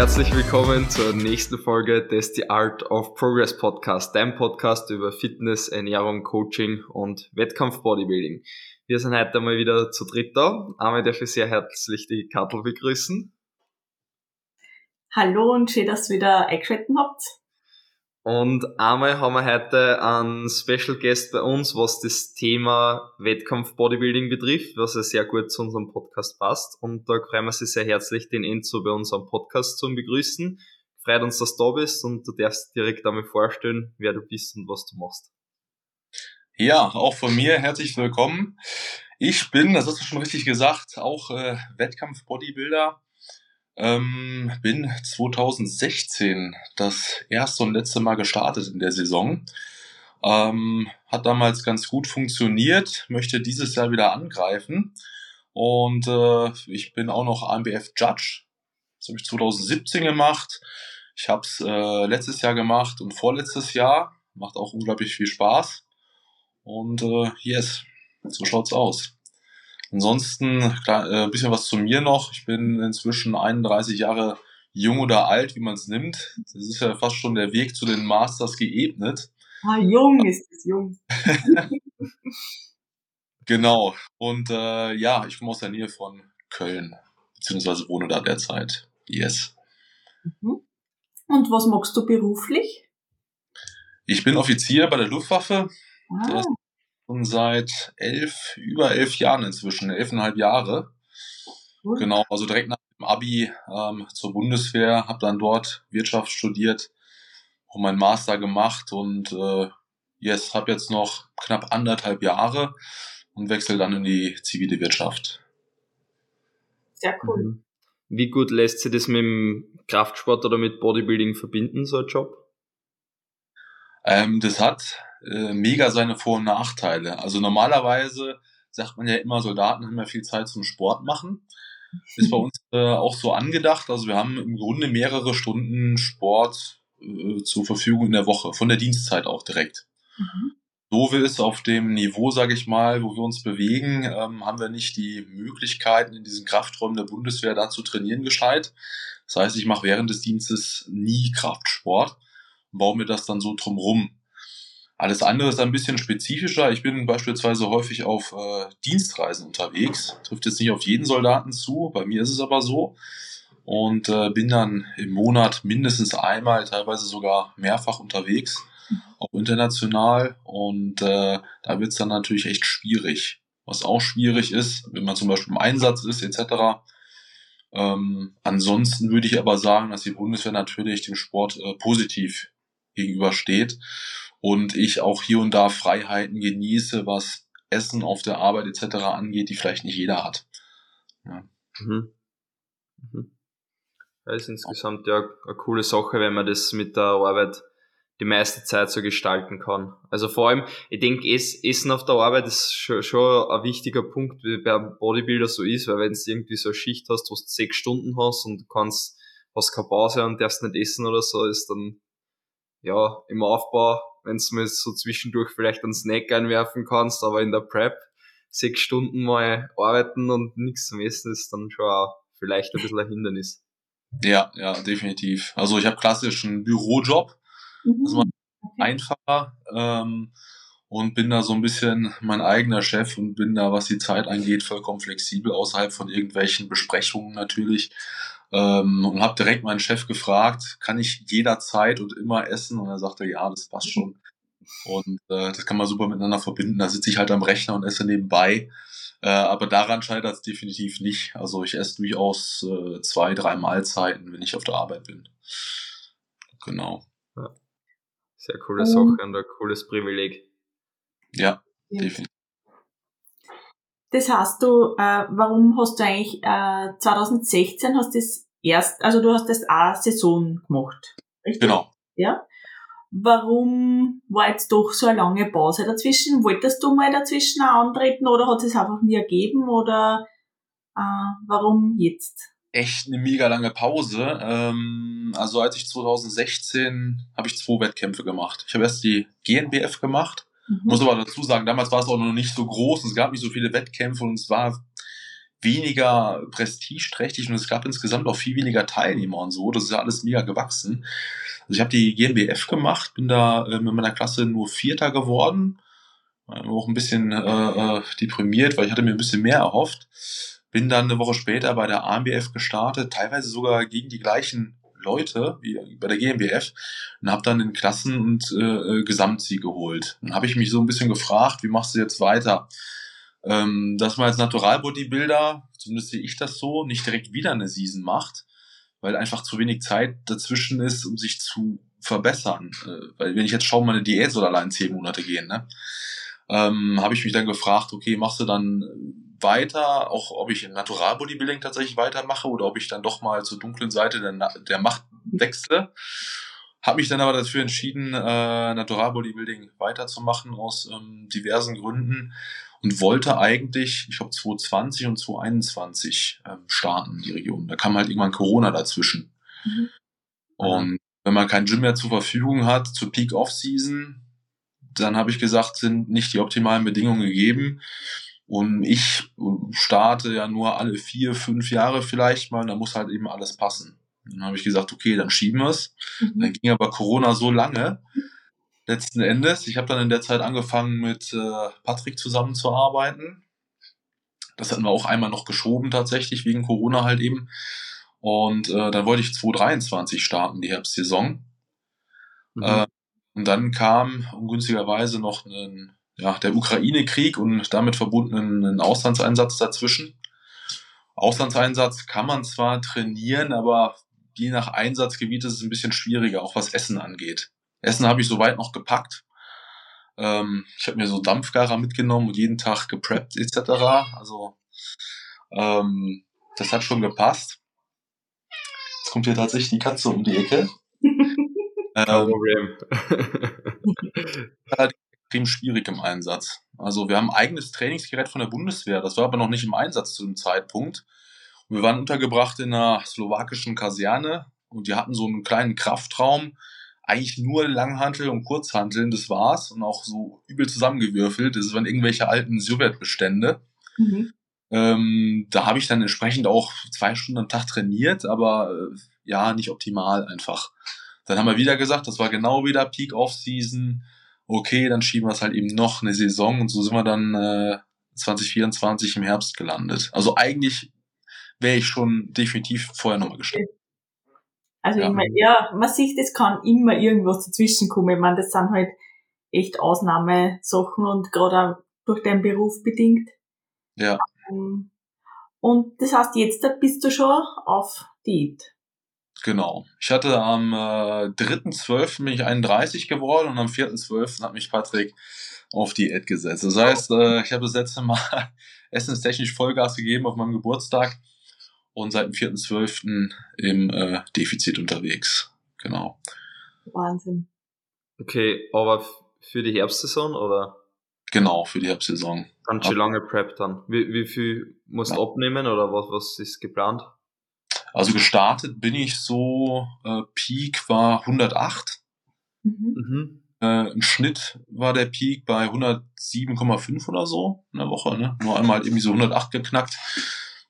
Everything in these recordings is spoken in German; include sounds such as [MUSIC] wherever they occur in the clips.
Herzlich willkommen zur nächsten Folge des The Art of Progress Podcast, dein Podcast über Fitness, Ernährung, Coaching und Wettkampf-Bodybuilding. Wir sind heute mal wieder zu dritt da. Einmal darf ich sehr herzlich die Kattel begrüßen. Hallo und schön, dass ihr wieder eingeschaltet habt. Und einmal haben wir heute einen Special Guest bei uns, was das Thema Wettkampf Bodybuilding betrifft, was ja sehr gut zu unserem Podcast passt. Und da freuen wir sich sehr herzlich, den Enzo bei unserem Podcast zu begrüßen. Freut uns, dass du da bist und du darfst direkt einmal vorstellen, wer du bist und was du machst. Ja, auch von mir herzlich willkommen. Ich bin, das hast du schon richtig gesagt, auch äh, Wettkampf-Bodybuilder ähm, bin 2016 das erste und letzte Mal gestartet in der Saison. Ähm, hat damals ganz gut funktioniert, möchte dieses Jahr wieder angreifen. Und äh, ich bin auch noch AMBF Judge. Das habe ich 2017 gemacht. Ich habe es äh, letztes Jahr gemacht und vorletztes Jahr. Macht auch unglaublich viel Spaß. Und äh, yes, so schaut's aus. Ansonsten, klar, äh, ein bisschen was zu mir noch. Ich bin inzwischen 31 Jahre jung oder alt, wie man es nimmt. Das ist ja fast schon der Weg zu den Masters geebnet. Ah, jung ist es, jung. [LAUGHS] genau. Und äh, ja, ich komme aus der Nähe von Köln, beziehungsweise wohne da derzeit. Yes. Mhm. Und was magst du beruflich? Ich bin Offizier bei der Luftwaffe. Ah. Das schon seit elf, über elf Jahren inzwischen, elfeinhalb Jahre. Cool. Genau, also direkt nach dem Abi ähm, zur Bundeswehr, habe dann dort Wirtschaft studiert und meinen Master gemacht und äh, yes, habe jetzt noch knapp anderthalb Jahre und wechsle dann in die zivile Wirtschaft. Sehr cool. Mhm. Wie gut lässt sich das mit dem Kraftsport oder mit Bodybuilding verbinden, so ein Job? Ähm, das hat äh, mega seine Vor- und Nachteile. Also normalerweise sagt man ja immer, Soldaten haben ja viel Zeit zum Sport machen. Ist bei [LAUGHS] uns äh, auch so angedacht. Also wir haben im Grunde mehrere Stunden Sport äh, zur Verfügung in der Woche, von der Dienstzeit auch direkt. Mhm. So wir es auf dem Niveau, sage ich mal, wo wir uns bewegen, ähm, haben wir nicht die Möglichkeiten, in diesen Krafträumen der Bundeswehr da zu trainieren gescheit. Das heißt, ich mache während des Dienstes nie Kraftsport und baue mir das dann so drumrum. Alles andere ist ein bisschen spezifischer. Ich bin beispielsweise häufig auf äh, Dienstreisen unterwegs. Trifft jetzt nicht auf jeden Soldaten zu, bei mir ist es aber so. Und äh, bin dann im Monat mindestens einmal, teilweise sogar mehrfach unterwegs, auch international. Und äh, da wird es dann natürlich echt schwierig. Was auch schwierig ist, wenn man zum Beispiel im Einsatz ist, etc. Ähm, ansonsten würde ich aber sagen, dass die Bundeswehr natürlich dem Sport äh, positiv gegenübersteht und ich auch hier und da Freiheiten genieße, was Essen auf der Arbeit etc. angeht, die vielleicht nicht jeder hat. Ja. Mhm. Mhm. Das ist insgesamt ja eine coole Sache, wenn man das mit der Arbeit die meiste Zeit so gestalten kann. Also vor allem, ich denke, Essen auf der Arbeit ist schon, schon ein wichtiger Punkt, wie beim Bodybuilder so ist, weil wenn du irgendwie so eine Schicht hast, wo du sechs Stunden hast und du kannst, hast keine Pause und darfst nicht essen oder so, ist dann, ja, im Aufbau wenn du mal so zwischendurch vielleicht einen Snack einwerfen kannst, aber in der Prep sechs Stunden mal arbeiten und nichts zum Essen ist dann schon auch vielleicht ein bisschen ein Hindernis. Ja, ja, definitiv. Also ich habe klassischen Bürojob, mhm. das ist einfacher ähm, und bin da so ein bisschen mein eigener Chef und bin da, was die Zeit angeht, vollkommen flexibel, außerhalb von irgendwelchen Besprechungen natürlich. Ähm, und habe direkt meinen Chef gefragt, kann ich jederzeit und immer essen? Und er sagte, ja, das passt schon. Und äh, das kann man super miteinander verbinden. Da sitze ich halt am Rechner und esse nebenbei. Äh, aber daran scheitert es definitiv nicht. Also ich esse durchaus äh, zwei, drei Mahlzeiten, wenn ich auf der Arbeit bin. Genau. Ja. Sehr coole Sache und ein cooles Privileg. Ja, ja. definitiv. Das heißt, du, äh, warum hast du eigentlich äh, 2016 hast das erst, also du hast das auch Saison gemacht, richtig? Genau. Ja. Warum war jetzt doch so eine lange Pause dazwischen? Wolltest du mal dazwischen auch antreten oder hat es einfach nie ergeben oder äh, warum jetzt? Echt eine mega lange Pause. Ähm, also als ich 2016 habe ich zwei Wettkämpfe gemacht. Ich habe erst die GNBF gemacht Mhm. Muss aber dazu sagen, damals war es auch noch nicht so groß, es gab nicht so viele Wettkämpfe und es war weniger prestigeträchtig und es gab insgesamt auch viel weniger Teilnehmer und so. Das ist ja alles mega gewachsen. Also ich habe die GmbF gemacht, bin da äh, mit meiner Klasse nur Vierter geworden. War auch ein bisschen äh, äh, deprimiert, weil ich hatte mir ein bisschen mehr erhofft. Bin dann eine Woche später bei der AMBF gestartet, teilweise sogar gegen die gleichen Leute wie bei der GmbF und habe dann den Klassen- und äh, äh, Gesamtsieg geholt. Dann habe ich mich so ein bisschen gefragt, wie machst du jetzt weiter? Ähm, dass man als Naturalbodybuilder, zumindest sehe ich das so, nicht direkt wieder eine Season macht, weil einfach zu wenig Zeit dazwischen ist, um sich zu verbessern. Äh, weil wenn ich jetzt schaue, meine Diät soll allein zehn Monate gehen, ne? Ähm, habe ich mich dann gefragt, okay, machst du dann weiter, auch ob ich im Naturalbodybuilding tatsächlich weitermache oder ob ich dann doch mal zur dunklen Seite der, der Macht wechsle. Habe mich dann aber dafür entschieden, äh, Naturalbodybuilding weiterzumachen aus ähm, diversen Gründen und wollte eigentlich, ich glaube 2020 und 2021 ähm, starten, die Region. Da kam halt irgendwann Corona dazwischen. Mhm. Und wenn man kein Gym mehr zur Verfügung hat, zur Peak Off-Season, dann habe ich gesagt, sind nicht die optimalen Bedingungen gegeben. Und ich starte ja nur alle vier, fünf Jahre vielleicht mal, da muss halt eben alles passen. Dann habe ich gesagt, okay, dann schieben wir es. Mhm. Dann ging aber Corona so lange, letzten Endes. Ich habe dann in der Zeit angefangen, mit äh, Patrick zusammenzuarbeiten. Das hatten wir auch einmal noch geschoben tatsächlich, wegen Corona halt eben. Und äh, dann wollte ich 2023 starten, die Herbstsaison. Mhm. Äh, und dann kam ungünstigerweise noch ein ja, der Ukraine-Krieg und damit verbundenen Auslandseinsatz dazwischen. Auslandseinsatz kann man zwar trainieren, aber je nach Einsatzgebiet ist es ein bisschen schwieriger, auch was Essen angeht. Essen habe ich soweit noch gepackt. Ähm, ich habe mir so Dampfgarer mitgenommen und jeden Tag gepreppt etc. Also ähm, das hat schon gepasst. Jetzt kommt hier tatsächlich die Katze um die Ecke. [LAUGHS] ähm, [LAUGHS] extrem schwierig im Einsatz. Also wir haben ein eigenes Trainingsgerät von der Bundeswehr, das war aber noch nicht im Einsatz zu dem Zeitpunkt. wir waren untergebracht in einer slowakischen Kaserne und die hatten so einen kleinen Kraftraum, eigentlich nur Langhantel und Kurzhanteln, das war's und auch so übel zusammengewürfelt. Das waren irgendwelche alten Sowjetbestände. Mhm. Ähm, da habe ich dann entsprechend auch zwei Stunden am Tag trainiert, aber äh, ja, nicht optimal einfach. Dann haben wir wieder gesagt, das war genau wieder Peak Off-Season okay, dann schieben wir es halt eben noch eine Saison und so sind wir dann äh, 2024 im Herbst gelandet. Also eigentlich wäre ich schon definitiv vorher nochmal gestartet. Also ja. meine, ja, man sieht, es kann immer irgendwas dazwischen kommen. Ich meine, das sind halt echt Ausnahmesachen und gerade auch durch deinen Beruf bedingt. Ja. Ähm, und das heißt, jetzt bist du schon auf Diät. Genau. Ich hatte am äh, 3.12. bin ich 31 geworden und am 4.12. hat mich Patrick auf Diät gesetzt. Das heißt, äh, ich habe das letzte Mal [LAUGHS] essenstechnisch Vollgas gegeben auf meinem Geburtstag und seit dem 4.12. im äh, Defizit unterwegs. Genau. Wahnsinn. Okay, aber für die Herbstsaison oder? Genau, für die Herbstsaison. Ganz schön lange Prep dann. Wie, wie viel musst du ja. abnehmen oder was, was ist geplant? Also gestartet bin ich so, äh, Peak war 108. Mhm. mhm. Äh, Im Schnitt war der Peak bei 107,5 oder so in der Woche. Ne? Nur einmal halt irgendwie so 108 geknackt.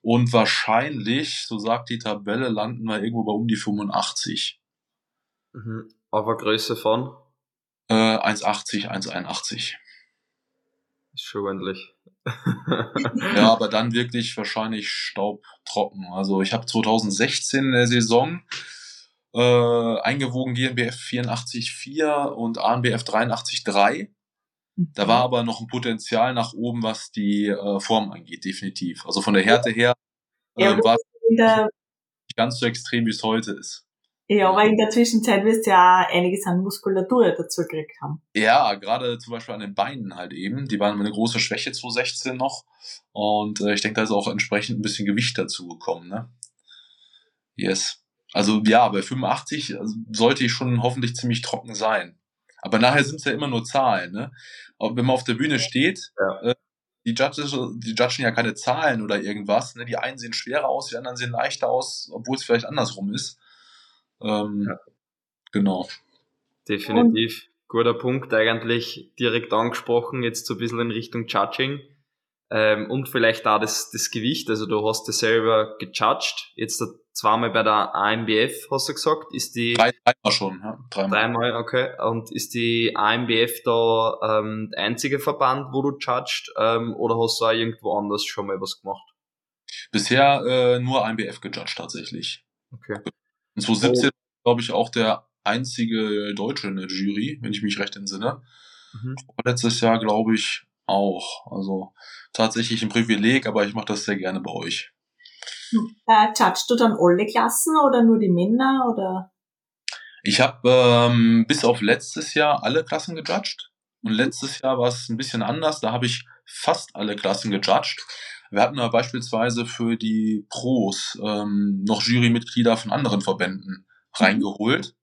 Und wahrscheinlich, so sagt die Tabelle, landen wir irgendwo bei um die 85. Mhm. Aber Größe von? Äh, 1,80, 1,81. Ist schon ordentlich. [LAUGHS] ja, aber dann wirklich wahrscheinlich staubtrocken. Also ich habe 2016 in der Saison äh, eingewogen GmbF 84,4 und ANBF 83,3. Da war aber noch ein Potenzial nach oben, was die äh, Form angeht, definitiv. Also von der Härte her äh, ja, war es nicht ganz so extrem, wie es heute ist. Ja, aber in der Zwischenzeit wirst du ja einiges an Muskulatur dazu gekriegt haben. Ja, gerade zum Beispiel an den Beinen halt eben. Die waren eine große Schwäche 2016 noch. Und äh, ich denke, da ist auch entsprechend ein bisschen Gewicht dazu gekommen, ne? Yes. Also ja, bei 85 also, sollte ich schon hoffentlich ziemlich trocken sein. Aber nachher sind es ja immer nur Zahlen, ne? Aber wenn man auf der Bühne steht, ja. äh, die, Judges, die judgen ja keine Zahlen oder irgendwas. Ne? Die einen sehen schwerer aus, die anderen sehen leichter aus, obwohl es vielleicht andersrum ist. Ähm, ja. Genau. Definitiv. Und? Guter Punkt, eigentlich direkt angesprochen, jetzt so ein bisschen in Richtung Judging. Ähm, und vielleicht auch das, das Gewicht, also du hast das selber gejudged, jetzt zweimal bei der AMBF, hast du gesagt, ist die... Drei, dreimal schon, ja. Dreimal. dreimal, okay. Und ist die AMBF da ähm, der einzige Verband, wo du judged, ähm, oder hast du auch irgendwo anders schon mal was gemacht? Bisher äh, nur AMBF gejudged tatsächlich. Okay. Und 2017 oh. glaube ich auch der einzige Deutsche in der Jury, wenn ich mich recht entsinne. Mhm. Letztes Jahr glaube ich auch. Also tatsächlich ein Privileg, aber ich mache das sehr gerne bei euch. Äh, judgst du dann alle Klassen oder nur die Männer oder? Ich habe ähm, bis auf letztes Jahr alle Klassen gejudged. Und letztes Jahr war es ein bisschen anders. Da habe ich fast alle Klassen gejudged. Wir hatten aber beispielsweise für die Pros ähm, noch Jurymitglieder von anderen Verbänden reingeholt.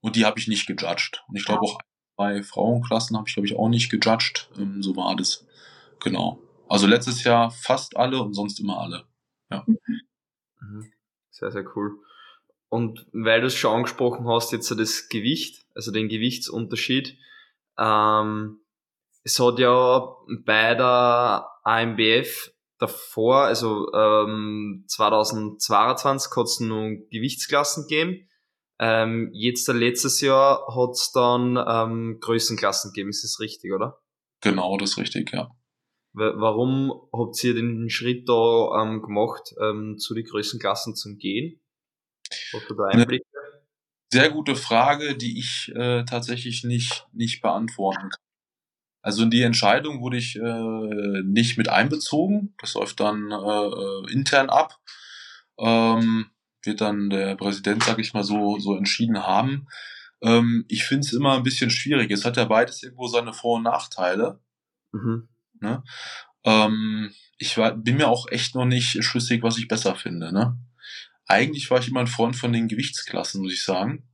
Und die habe ich nicht gejudged. Und ich glaube auch bei Frauenklassen habe ich, glaube ich, auch nicht gejudged. Ähm, so war das. Genau. Also letztes Jahr fast alle und sonst immer alle. Ja. Mhm. Sehr, sehr cool. Und weil du es schon angesprochen hast, jetzt das Gewicht, also den Gewichtsunterschied, ähm, es hat ja bei der AMBF davor, also ähm, 2022 hat es noch Gewichtsklassen gegeben. Ähm, jetzt letztes Jahr hat es dann ähm, Größenklassen gegeben, ist das richtig, oder? Genau, das ist richtig, ja. Warum habt ihr den Schritt da ähm, gemacht, ähm, zu den Größenklassen zum Gehen? Hast du da Einblicke? Sehr gute Frage, die ich äh, tatsächlich nicht, nicht beantworten kann. Also in die Entscheidung wurde ich äh, nicht mit einbezogen. Das läuft dann äh, äh intern ab. Ähm, wird dann der Präsident, sag ich mal, so, so entschieden haben. Ähm, ich finde es immer ein bisschen schwierig. Es hat ja beides irgendwo seine Vor- und Nachteile. Mhm. Ne? Ähm, ich war, bin mir auch echt noch nicht schlüssig, was ich besser finde. Ne? Eigentlich war ich immer ein Freund von den Gewichtsklassen, muss ich sagen.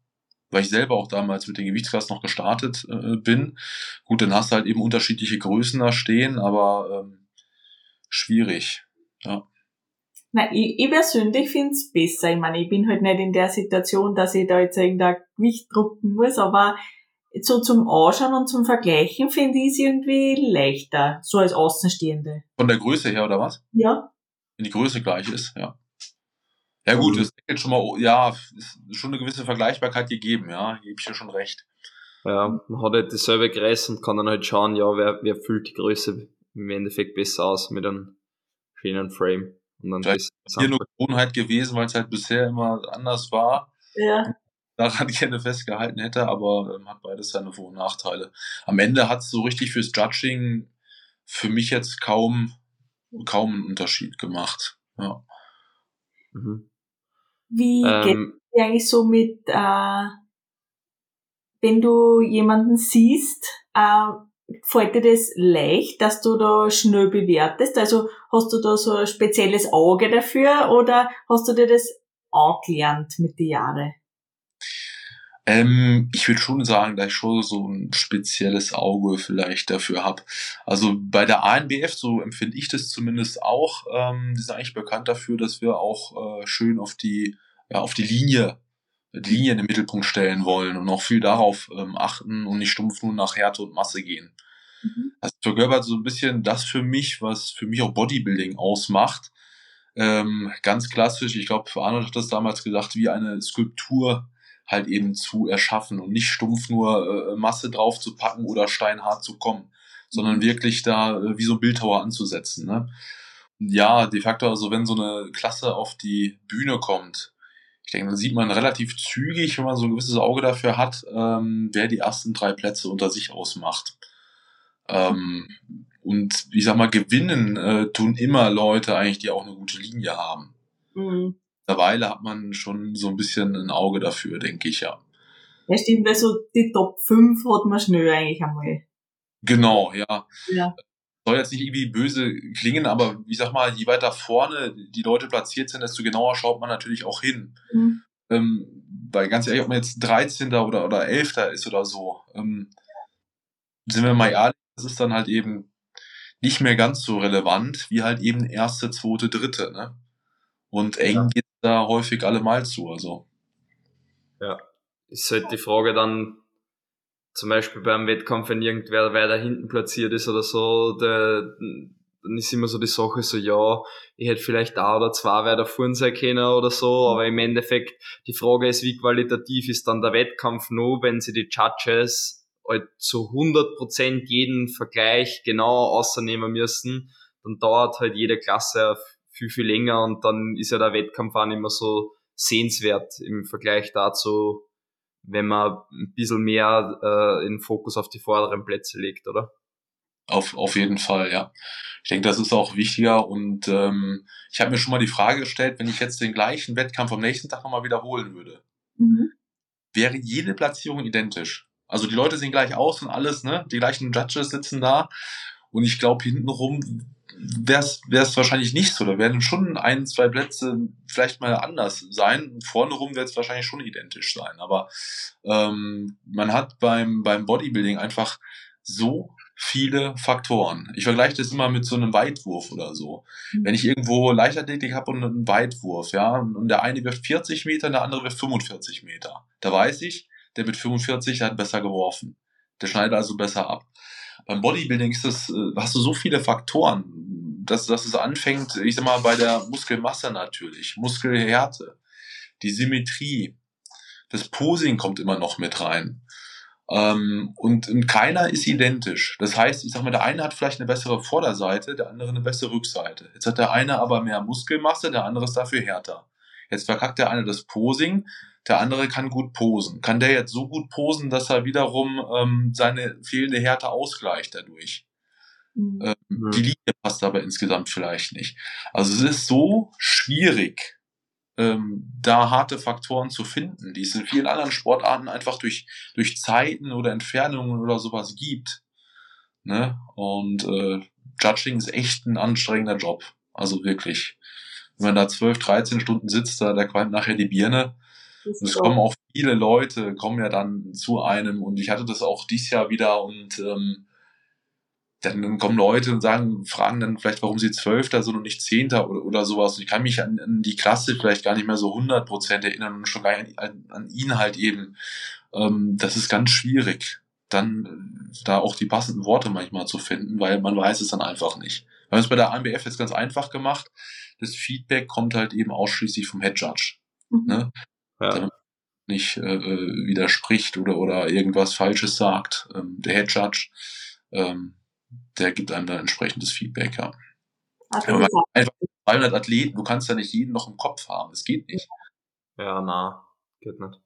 Weil ich selber auch damals mit den Gewichtsklassen noch gestartet äh, bin. Gut, dann hast du halt eben unterschiedliche Größen da stehen, aber ähm, schwierig. Ja. Na, ich, ich persönlich find's besser. Ich meine, ich bin halt nicht in der Situation, dass ich da jetzt irgendein Gewicht drucken muss, aber so zum Anschauen und zum Vergleichen finde ich es irgendwie leichter, so als Außenstehende. Von der Größe her, oder was? Ja. Wenn die Größe gleich ist, ja. Ja gut, das ist schon mal, ja, ist schon eine gewisse Vergleichbarkeit gegeben, ja, gebe ich dir schon recht. Ja, man hat halt dieselbe Größe und kann dann halt schauen, ja, wer, wer füllt die Größe im Endeffekt besser aus mit einem schönen Frame. Und dann Vielleicht ist hier nur Gewohnheit gewesen, weil es halt bisher immer anders war. Ja daran [LAUGHS] gerne festgehalten hätte, aber ähm, hat beides seine Vor- und Nachteile. Am Ende hat es so richtig fürs Judging für mich jetzt kaum, kaum einen Unterschied gemacht. Ja. Mhm. Wie ähm, geht es eigentlich so mit, äh, wenn du jemanden siehst, äh, fällt dir das leicht, dass du da schnell bewertest? Also hast du da so ein spezielles Auge dafür oder hast du dir das angelernt mit den Jahren? Ähm, ich würde schon sagen, dass ich schon so ein spezielles Auge vielleicht dafür habe. Also bei der ANBF, so empfinde ich das zumindest auch, ähm, die sind eigentlich bekannt dafür, dass wir auch äh, schön auf die, ja, auf die Linie, die Linie in den Mittelpunkt stellen wollen und auch viel darauf ähm, achten und nicht stumpf nur nach Härte und Masse gehen. Mhm. Das verkörpert so ein bisschen das für mich, was für mich auch Bodybuilding ausmacht. Ähm, ganz klassisch, ich glaube, Arnold hat das damals gesagt, wie eine Skulptur halt eben zu erschaffen und nicht stumpf nur äh, Masse drauf zu packen oder steinhart zu kommen, sondern mhm. wirklich da äh, wie so ein Bildhauer anzusetzen. Ne? Ja, de facto, also wenn so eine Klasse auf die Bühne kommt, ich denke, dann sieht man relativ zügig, wenn man so ein gewisses Auge dafür hat, ähm, wer die ersten drei Plätze unter sich ausmacht. Ähm, und ich sag mal, gewinnen äh, tun immer Leute eigentlich, die auch eine gute Linie haben. Mhm mittlerweile hat man schon so ein bisschen ein Auge dafür, denke ich, ja. Ja, stimmt, weil so die Top 5 hat man schnell eigentlich einmal. Genau, ja. ja. Soll jetzt nicht irgendwie böse klingen, aber ich sag mal, je weiter vorne die Leute platziert sind, desto genauer schaut man natürlich auch hin. Mhm. Ähm, weil ganz ehrlich, ob man jetzt 13. oder, oder 11. ist oder so, ähm, sind wir mal ehrlich, das ist dann halt eben nicht mehr ganz so relevant wie halt eben erste, zweite, dritte, ne? Und eng ja. geht da häufig allemal zu. Also. Ja, ist halt die Frage dann, zum Beispiel beim Wettkampf, wenn irgendwer weiter hinten platziert ist oder so, der, dann ist immer so die Sache so, ja, ich hätte vielleicht da oder zwei weiter vorn sein können oder so, aber im Endeffekt, die Frage ist, wie qualitativ ist dann der Wettkampf nur, wenn sie die Judges halt zu 100% jeden Vergleich genau außernehmen müssen, dann dauert halt jede Klasse viel, viel länger und dann ist ja der Wettkampf auch nicht mehr so sehenswert im Vergleich dazu, wenn man ein bisschen mehr äh, den Fokus auf die vorderen Plätze legt, oder? Auf, auf jeden Fall, ja. Ich denke, das ist auch wichtiger und ähm, ich habe mir schon mal die Frage gestellt, wenn ich jetzt den gleichen Wettkampf am nächsten Tag nochmal wiederholen würde, mhm. wäre jede Platzierung identisch. Also die Leute sehen gleich aus und alles, ne? Die gleichen Judges sitzen da und ich glaube, hintenrum wäre es wahrscheinlich nicht so. Da werden schon ein, zwei Plätze vielleicht mal anders sein. Vorne rum wird es wahrscheinlich schon identisch sein. Aber ähm, man hat beim, beim Bodybuilding einfach so viele Faktoren. Ich vergleiche das immer mit so einem Weitwurf oder so. Mhm. Wenn ich irgendwo Leichtathletik habe und einen Weitwurf, ja, und der eine wirft 40 Meter, der andere wirft 45 Meter, da weiß ich, der mit 45 hat besser geworfen. Der schneidet also besser ab. Beim Bodybuilding ist das, äh, hast du so viele Faktoren, dass, dass es anfängt, ich sag mal, bei der Muskelmasse natürlich, Muskelhärte, die Symmetrie, das Posing kommt immer noch mit rein. Ähm, und, und keiner ist identisch. Das heißt, ich sag mal, der eine hat vielleicht eine bessere Vorderseite, der andere eine bessere Rückseite. Jetzt hat der eine aber mehr Muskelmasse, der andere ist dafür härter. Jetzt verkackt der eine das Posing, der andere kann gut posen. Kann der jetzt so gut posen, dass er wiederum ähm, seine fehlende Härte ausgleicht dadurch? Mhm. Ähm, die Linie passt aber insgesamt vielleicht nicht. Also es ist so schwierig, ähm, da harte Faktoren zu finden, die es in vielen anderen Sportarten einfach durch, durch Zeiten oder Entfernungen oder sowas gibt. Ne? Und äh, Judging ist echt ein anstrengender Job. Also wirklich. Wenn man da 12, 13 Stunden sitzt, da, da qualmt nachher die Birne. Und es kommen auch viele Leute, kommen ja dann zu einem und ich hatte das auch dieses Jahr wieder und ähm, dann kommen Leute und sagen, fragen dann vielleicht, warum sie Zwölfter sind und nicht Zehnter oder, oder sowas. Und ich kann mich an, an die Klasse vielleicht gar nicht mehr so 100% erinnern und schon gar nicht an, an ihn halt eben. Ähm, das ist ganz schwierig, dann äh, da auch die passenden Worte manchmal zu finden, weil man weiß es dann einfach nicht. Wir haben es bei der AMBF jetzt ganz einfach gemacht. Das Feedback kommt halt eben ausschließlich vom Head Judge. Mhm. Ne? Ja. Damit nicht äh, widerspricht oder, oder irgendwas Falsches sagt. Ähm, der Head Judge, ähm, der gibt einem dann entsprechendes Feedback, ja. Okay. Aber einfach 200 Athleten, du kannst ja nicht jeden noch im Kopf haben, das geht nicht. Ja, na, geht nicht.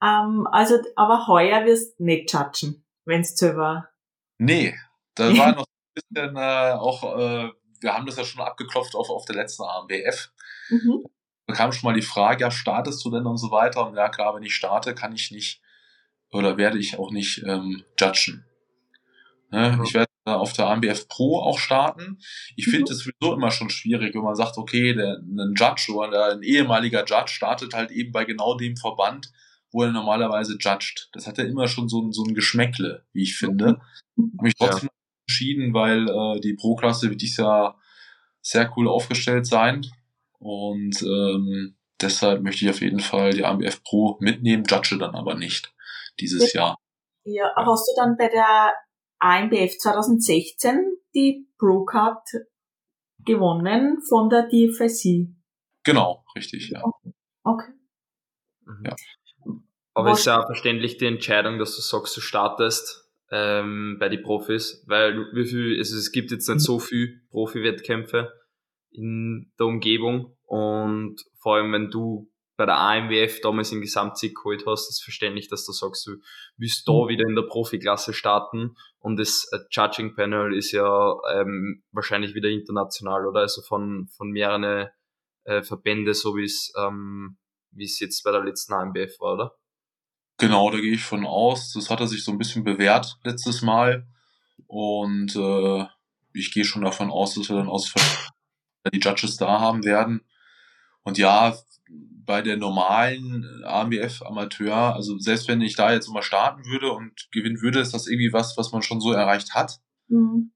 Um, ähm, also, aber heuer wirst du nicht judgen, wenn's zu war. Nee, da war [LAUGHS] noch ein bisschen äh, auch, äh, wir haben das ja schon abgeklopft auf, auf der letzten AMBF. Mhm. Da kam schon mal die Frage, ja, startest du denn und so weiter? Und ja, klar, wenn ich starte, kann ich nicht oder werde ich auch nicht ähm, judgen. Ne? Mhm. Ich werde auf der AMBF Pro auch starten. Ich finde es mhm. sowieso immer schon schwierig, wenn man sagt, okay, der, ein Judge oder ein ehemaliger Judge startet halt eben bei genau dem Verband, wo er normalerweise judgt. Das hat ja immer schon so ein, so ein Geschmäckle, wie ich finde. Mhm. Habe mich trotzdem ja. entschieden, weil äh, die Pro-Klasse wird dies Jahr sehr cool aufgestellt sein. Und ähm, deshalb möchte ich auf jeden Fall die AMBF Pro mitnehmen, judge dann aber nicht dieses ja. Jahr. Ja, hast du dann bei der AMBF 2016 die Pro-Card gewonnen von der DFSC? Genau, richtig, ja. Okay. Mhm. ja. Aber es ist ja auch verständlich die Entscheidung, dass du sagst, du startest ähm, bei den Profis, weil wie viel, also es gibt jetzt nicht so viel Profi-Wettkämpfe in der Umgebung und vor allem, wenn du bei der AMWF damals den Gesamtsieg geholt hast, ist verständlich, dass du sagst, du willst da mhm. wieder in der Profiklasse starten und das äh, Judging Panel ist ja ähm, wahrscheinlich wieder international, oder? Also von, von mehreren äh, Verbände, so wie es ähm, wie es jetzt bei der letzten AMBF war, oder? Genau, da gehe ich von aus. Das hat er sich so ein bisschen bewährt letztes Mal und äh, ich gehe schon davon aus, dass wir dann aus die Judges da haben werden. Und ja, bei der normalen AMBF Amateur, also selbst wenn ich da jetzt mal starten würde und gewinnen würde, ist das irgendwie was, was man schon so erreicht hat. Mhm.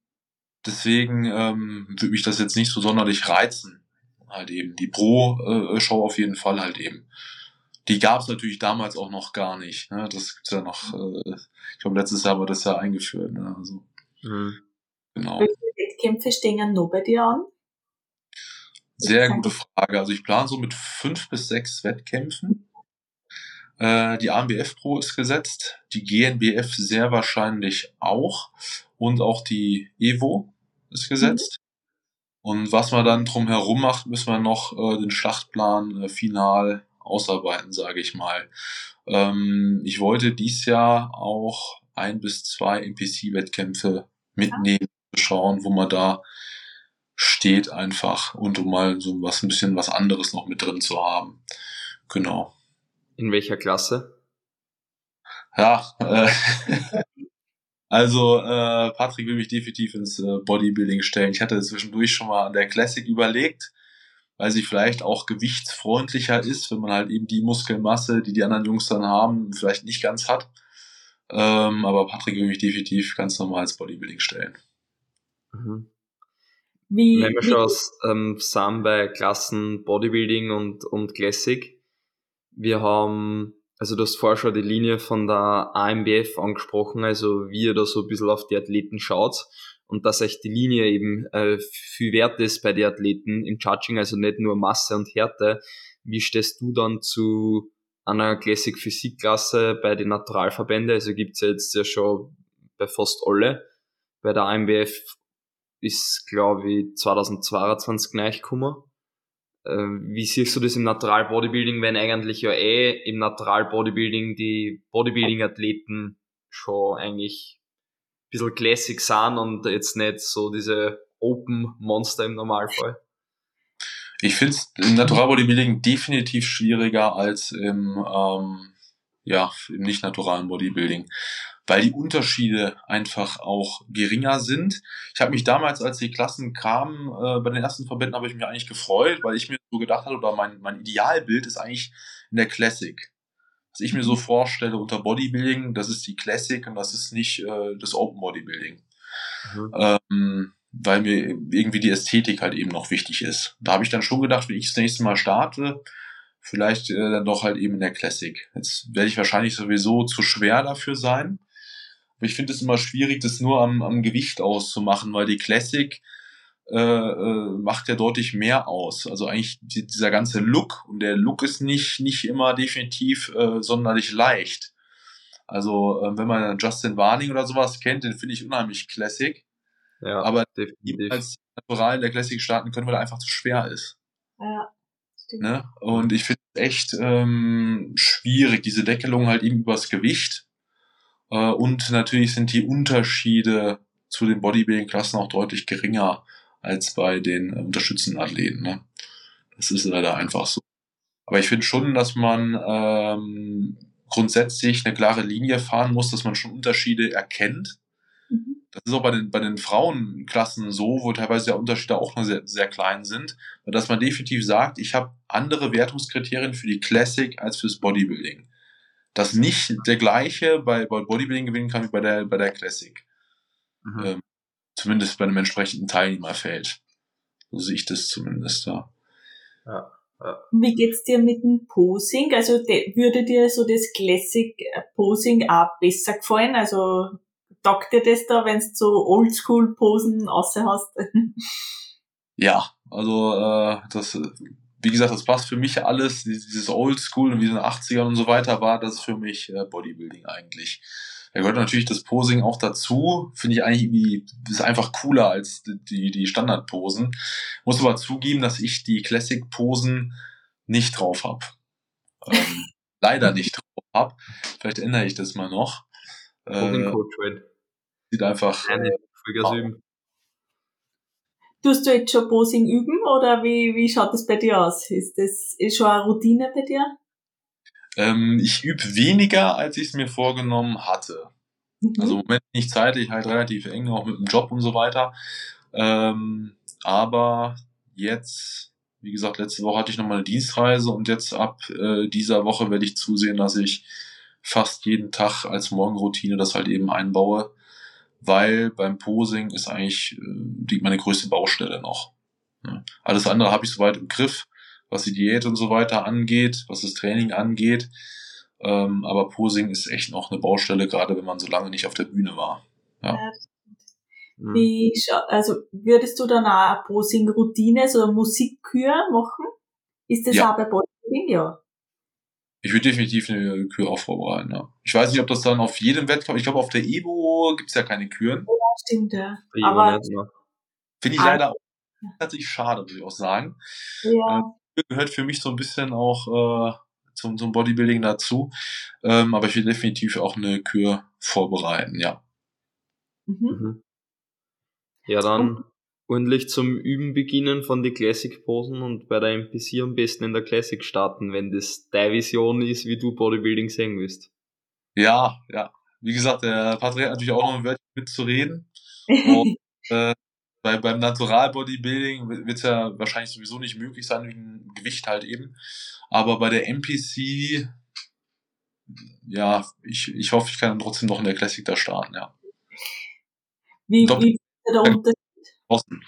Deswegen ähm, würde mich das jetzt nicht so sonderlich reizen. Halt eben die Pro-Show auf jeden Fall halt eben. Die gab es natürlich damals auch noch gar nicht. Ne? Das gibt's ja noch, äh, ich glaube letztes Jahr war das ja eingeführt. Ne? Also, mhm. Genau Wettkämpfe stehen noch bei dir an? Sehr gute Frage. Also ich plane so mit fünf bis sechs Wettkämpfen. Äh, die AMBF Pro ist gesetzt, die GNBF sehr wahrscheinlich auch und auch die Evo ist gesetzt. Mhm. Und was man dann drumherum macht, müssen wir noch äh, den Schlachtplan äh, final ausarbeiten, sage ich mal. Ähm, ich wollte dies Jahr auch ein bis zwei NPC-Wettkämpfe mitnehmen, schauen, wo man da steht einfach und um mal so was ein bisschen was anderes noch mit drin zu haben. Genau. In welcher Klasse? Ja, äh, [LAUGHS] also äh, Patrick will mich definitiv ins äh, Bodybuilding stellen. Ich hatte zwischendurch schon mal an der Classic überlegt, weil sie vielleicht auch gewichtsfreundlicher ist, wenn man halt eben die Muskelmasse, die die anderen Jungs dann haben, vielleicht nicht ganz hat. Ähm, aber Patrick will mich definitiv ganz normal ins Bodybuilding stellen. Mhm. Wie, Wenn wir schon aus ähm, sind bei Klassen Bodybuilding und, und Classic, wir haben, also du hast vorher schon die Linie von der AMBF angesprochen, also wie ihr da so ein bisschen auf die Athleten schaut und dass euch die Linie eben äh, viel wert ist bei den Athleten im Judging, also nicht nur Masse und Härte. Wie stehst du dann zu einer Classic Physik-Klasse bei den Naturalverbänden? Also gibt's ja jetzt ja schon bei fast alle. Bei der AMBF ist, glaube ich, 2022 reingekommen. Äh, wie siehst du das im Natural Bodybuilding, wenn eigentlich ja eh im Natural Bodybuilding die Bodybuilding-Athleten schon eigentlich ein bisschen Classic sind und jetzt nicht so diese Open Monster im Normalfall? Ich finde es im Natural Bodybuilding definitiv schwieriger als im, ähm, ja, im nicht naturalen Bodybuilding weil die Unterschiede einfach auch geringer sind. Ich habe mich damals, als die Klassen kamen, äh, bei den ersten Verbänden habe ich mich eigentlich gefreut, weil ich mir so gedacht hatte, oder mein, mein Idealbild ist eigentlich in der Classic. Was ich mir so mhm. vorstelle unter Bodybuilding, das ist die Classic und das ist nicht äh, das Open Bodybuilding. Mhm. Ähm, weil mir irgendwie die Ästhetik halt eben noch wichtig ist. Da habe ich dann schon gedacht, wenn ich das nächste Mal starte, vielleicht äh, dann doch halt eben in der Classic. Jetzt werde ich wahrscheinlich sowieso zu schwer dafür sein. Aber ich finde es immer schwierig, das nur am, am Gewicht auszumachen, weil die Classic äh, äh, macht ja deutlich mehr aus. Also eigentlich die, dieser ganze Look und der Look ist nicht, nicht immer definitiv äh, sonderlich leicht. Also äh, wenn man Justin Warning oder sowas kennt, den finde ich unheimlich Classic. Ja, aber definitiv. als Natural in der Classic starten können, weil er einfach zu schwer ist. Ja. Ne? Und ich finde es echt ähm, schwierig, diese Deckelung halt eben übers Gewicht äh, und natürlich sind die Unterschiede zu den Bodybuilding-Klassen auch deutlich geringer als bei den äh, unterstützenden Athleten. Ne? Das ist leider einfach so. Aber ich finde schon, dass man ähm, grundsätzlich eine klare Linie fahren muss, dass man schon Unterschiede erkennt. Mhm. Das ist auch bei den, bei den Frauenklassen so, wo teilweise ja Unterschiede auch noch sehr, sehr klein sind, dass man definitiv sagt, ich habe andere Wertungskriterien für die Classic als fürs Bodybuilding das nicht der gleiche bei, bei Bodybuilding gewinnen kann wie bei der, bei der Classic. Mhm. Ähm, zumindest bei einem entsprechenden Teilnehmerfeld. So sehe ich das zumindest da. Ja. ja. Wie geht's dir mit dem Posing? Also würde dir so das Classic äh, Posing auch besser gefallen? Also taugt dir das da, wenn du so Oldschool-Posen außer hast? [LAUGHS] ja, also äh, das wie gesagt, das passt für mich alles. Dieses Oldschool und wie in den 80ern und so weiter war das für mich äh, Bodybuilding eigentlich. Da gehört natürlich das Posing auch dazu. Finde ich eigentlich irgendwie, ist einfach cooler als die, die Standardposen. Muss aber zugeben, dass ich die Classic-Posen nicht drauf habe. Ähm, [LAUGHS] leider nicht drauf habe. Vielleicht ändere ich das mal noch. Äh, sieht einfach. Äh, Tust du jetzt schon Posing üben oder wie, wie schaut das bei dir aus? Ist das ist schon eine Routine bei dir? Ähm, ich übe weniger, als ich es mir vorgenommen hatte. Mhm. Also im Moment nicht zeitlich, halt relativ eng, auch mit dem Job und so weiter. Ähm, aber jetzt, wie gesagt, letzte Woche hatte ich nochmal eine Dienstreise und jetzt ab äh, dieser Woche werde ich zusehen, dass ich fast jeden Tag als Morgenroutine das halt eben einbaue weil beim Posing ist eigentlich äh, meine größte Baustelle noch. Ja. Alles andere habe ich soweit im Griff, was die Diät und so weiter angeht, was das Training angeht. Ähm, aber Posing ist echt noch eine Baustelle, gerade wenn man so lange nicht auf der Bühne war. Ja. Mhm. Wie, also würdest du dann auch eine Posing-Routine, so eine Musikkür machen? Ist das ja. auch bei Bodybuilding? Ja. Ich würde definitiv eine Kür auch vorbereiten, ja. Ich weiß nicht, ob das dann auf jedem Wettkampf, ich glaube auf der Evo gibt's ja keine Küren. Ja, stimmt, ja. Aber finde ich leider auch tatsächlich schade, muss ich auch sagen. Ja. Äh, gehört für mich so ein bisschen auch äh, zum, zum Bodybuilding dazu. Ähm, aber ich will definitiv auch eine Kür vorbereiten, ja. Mhm. mhm. Ja, dann ordentlich zum Üben beginnen von den Classic-Posen und bei der MPC am besten in der Classic starten, wenn das deine Vision ist, wie du Bodybuilding sehen willst. Ja, ja. Wie gesagt, der Patrick hat natürlich auch noch ein Wörtchen mitzureden. [LAUGHS] Und, äh, bei, beim Natural Bodybuilding wird es ja wahrscheinlich sowieso nicht möglich sein, wegen Gewicht halt eben. Aber bei der MPC, ja, ich, ich hoffe, ich kann trotzdem noch in der Classic da starten, ja. Wie, wie ist der Unterschied? Osten.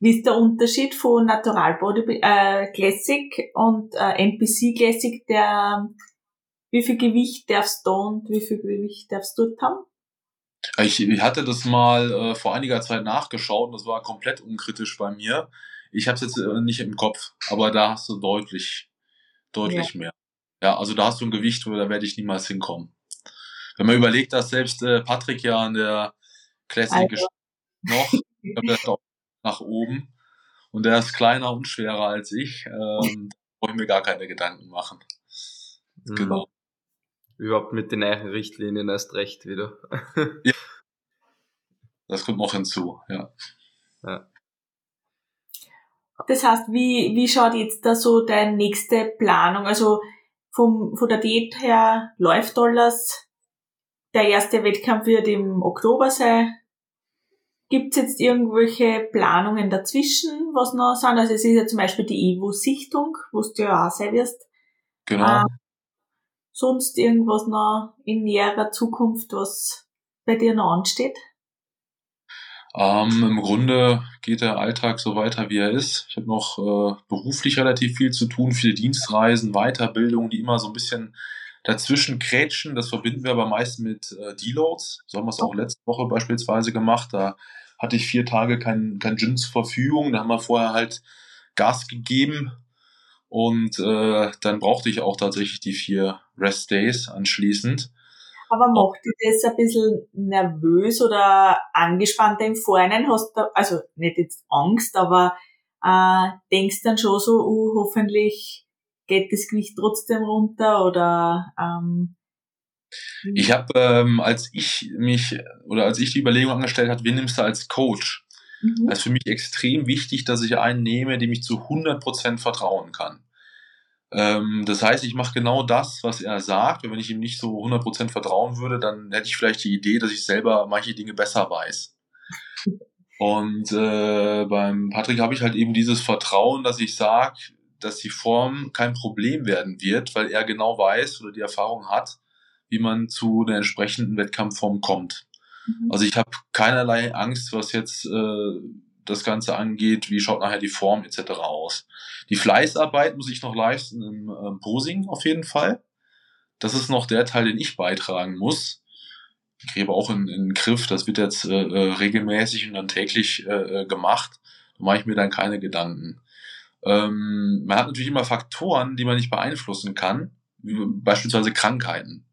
Wie ist der Unterschied von Natural Body äh, Classic und äh, NPC Classic? Der, wie viel Gewicht darfst du und wie viel Gewicht darfst du dort haben? Ich, ich hatte das mal äh, vor einiger Zeit nachgeschaut und das war komplett unkritisch bei mir. Ich habe es jetzt äh, nicht im Kopf, aber da hast du deutlich, deutlich ja. mehr. Ja, also da hast du ein Gewicht, wo da werde ich niemals hinkommen. Wenn man überlegt, dass selbst äh, Patrick ja an der Classic also. Noch, [LAUGHS] nach oben und der ist kleiner und schwerer als ich, ähm, da brauche ich mir gar keine Gedanken machen. Mhm. Genau. Überhaupt mit den neuen Richtlinien erst recht wieder. [LAUGHS] ja. Das kommt noch hinzu, ja. ja. Das heißt, wie, wie schaut jetzt da so deine nächste Planung? Also vom, von der Diät her läuft alles. Der erste Wettkampf wird im Oktober sein. Gibt es jetzt irgendwelche Planungen dazwischen, was noch sind? Also es ist ja zum Beispiel die Evo-Sichtung, wo du ja auch sein wirst. Genau. Äh, sonst irgendwas noch in näherer Zukunft, was bei dir noch ansteht? Ähm, Im Grunde geht der Alltag so weiter, wie er ist. Ich habe noch äh, beruflich relativ viel zu tun, viele Dienstreisen, Weiterbildung, die immer so ein bisschen dazwischen krätschen. Das verbinden wir aber meist mit äh, Deloads. So haben wir es auch letzte Woche beispielsweise gemacht. Da hatte ich vier Tage kein, kein Gym zur Verfügung. Da haben wir vorher halt Gas gegeben und äh, dann brauchte ich auch tatsächlich die vier Rest Days anschließend. Aber macht dich das ein bisschen nervös oder angespannt im Vorhinein? Hast du, also nicht jetzt Angst, aber äh, denkst dann schon so, uh, hoffentlich geht das Gewicht trotzdem runter oder ähm, ich habe, ähm, als ich mich oder als ich die Überlegung angestellt habe, wen nimmst du als Coach? Mhm. Das ist für mich extrem wichtig, dass ich einen nehme, dem ich zu 100% vertrauen kann. Ähm, das heißt, ich mache genau das, was er sagt. Und wenn ich ihm nicht so 100% vertrauen würde, dann hätte ich vielleicht die Idee, dass ich selber manche Dinge besser weiß. [LAUGHS] Und äh, beim Patrick habe ich halt eben dieses Vertrauen, dass ich sage, dass die Form kein Problem werden wird, weil er genau weiß oder die Erfahrung hat, wie man zu der entsprechenden Wettkampfform kommt. Mhm. Also ich habe keinerlei Angst, was jetzt äh, das Ganze angeht, wie schaut nachher die Form etc. aus. Die Fleißarbeit muss ich noch leisten im äh, Posing auf jeden Fall. Das ist noch der Teil, den ich beitragen muss. Ich gebe auch in, in den Griff, das wird jetzt äh, äh, regelmäßig und dann täglich äh, äh, gemacht. Da mache ich mir dann keine Gedanken. Ähm, man hat natürlich immer Faktoren, die man nicht beeinflussen kann, wie beispielsweise Krankheiten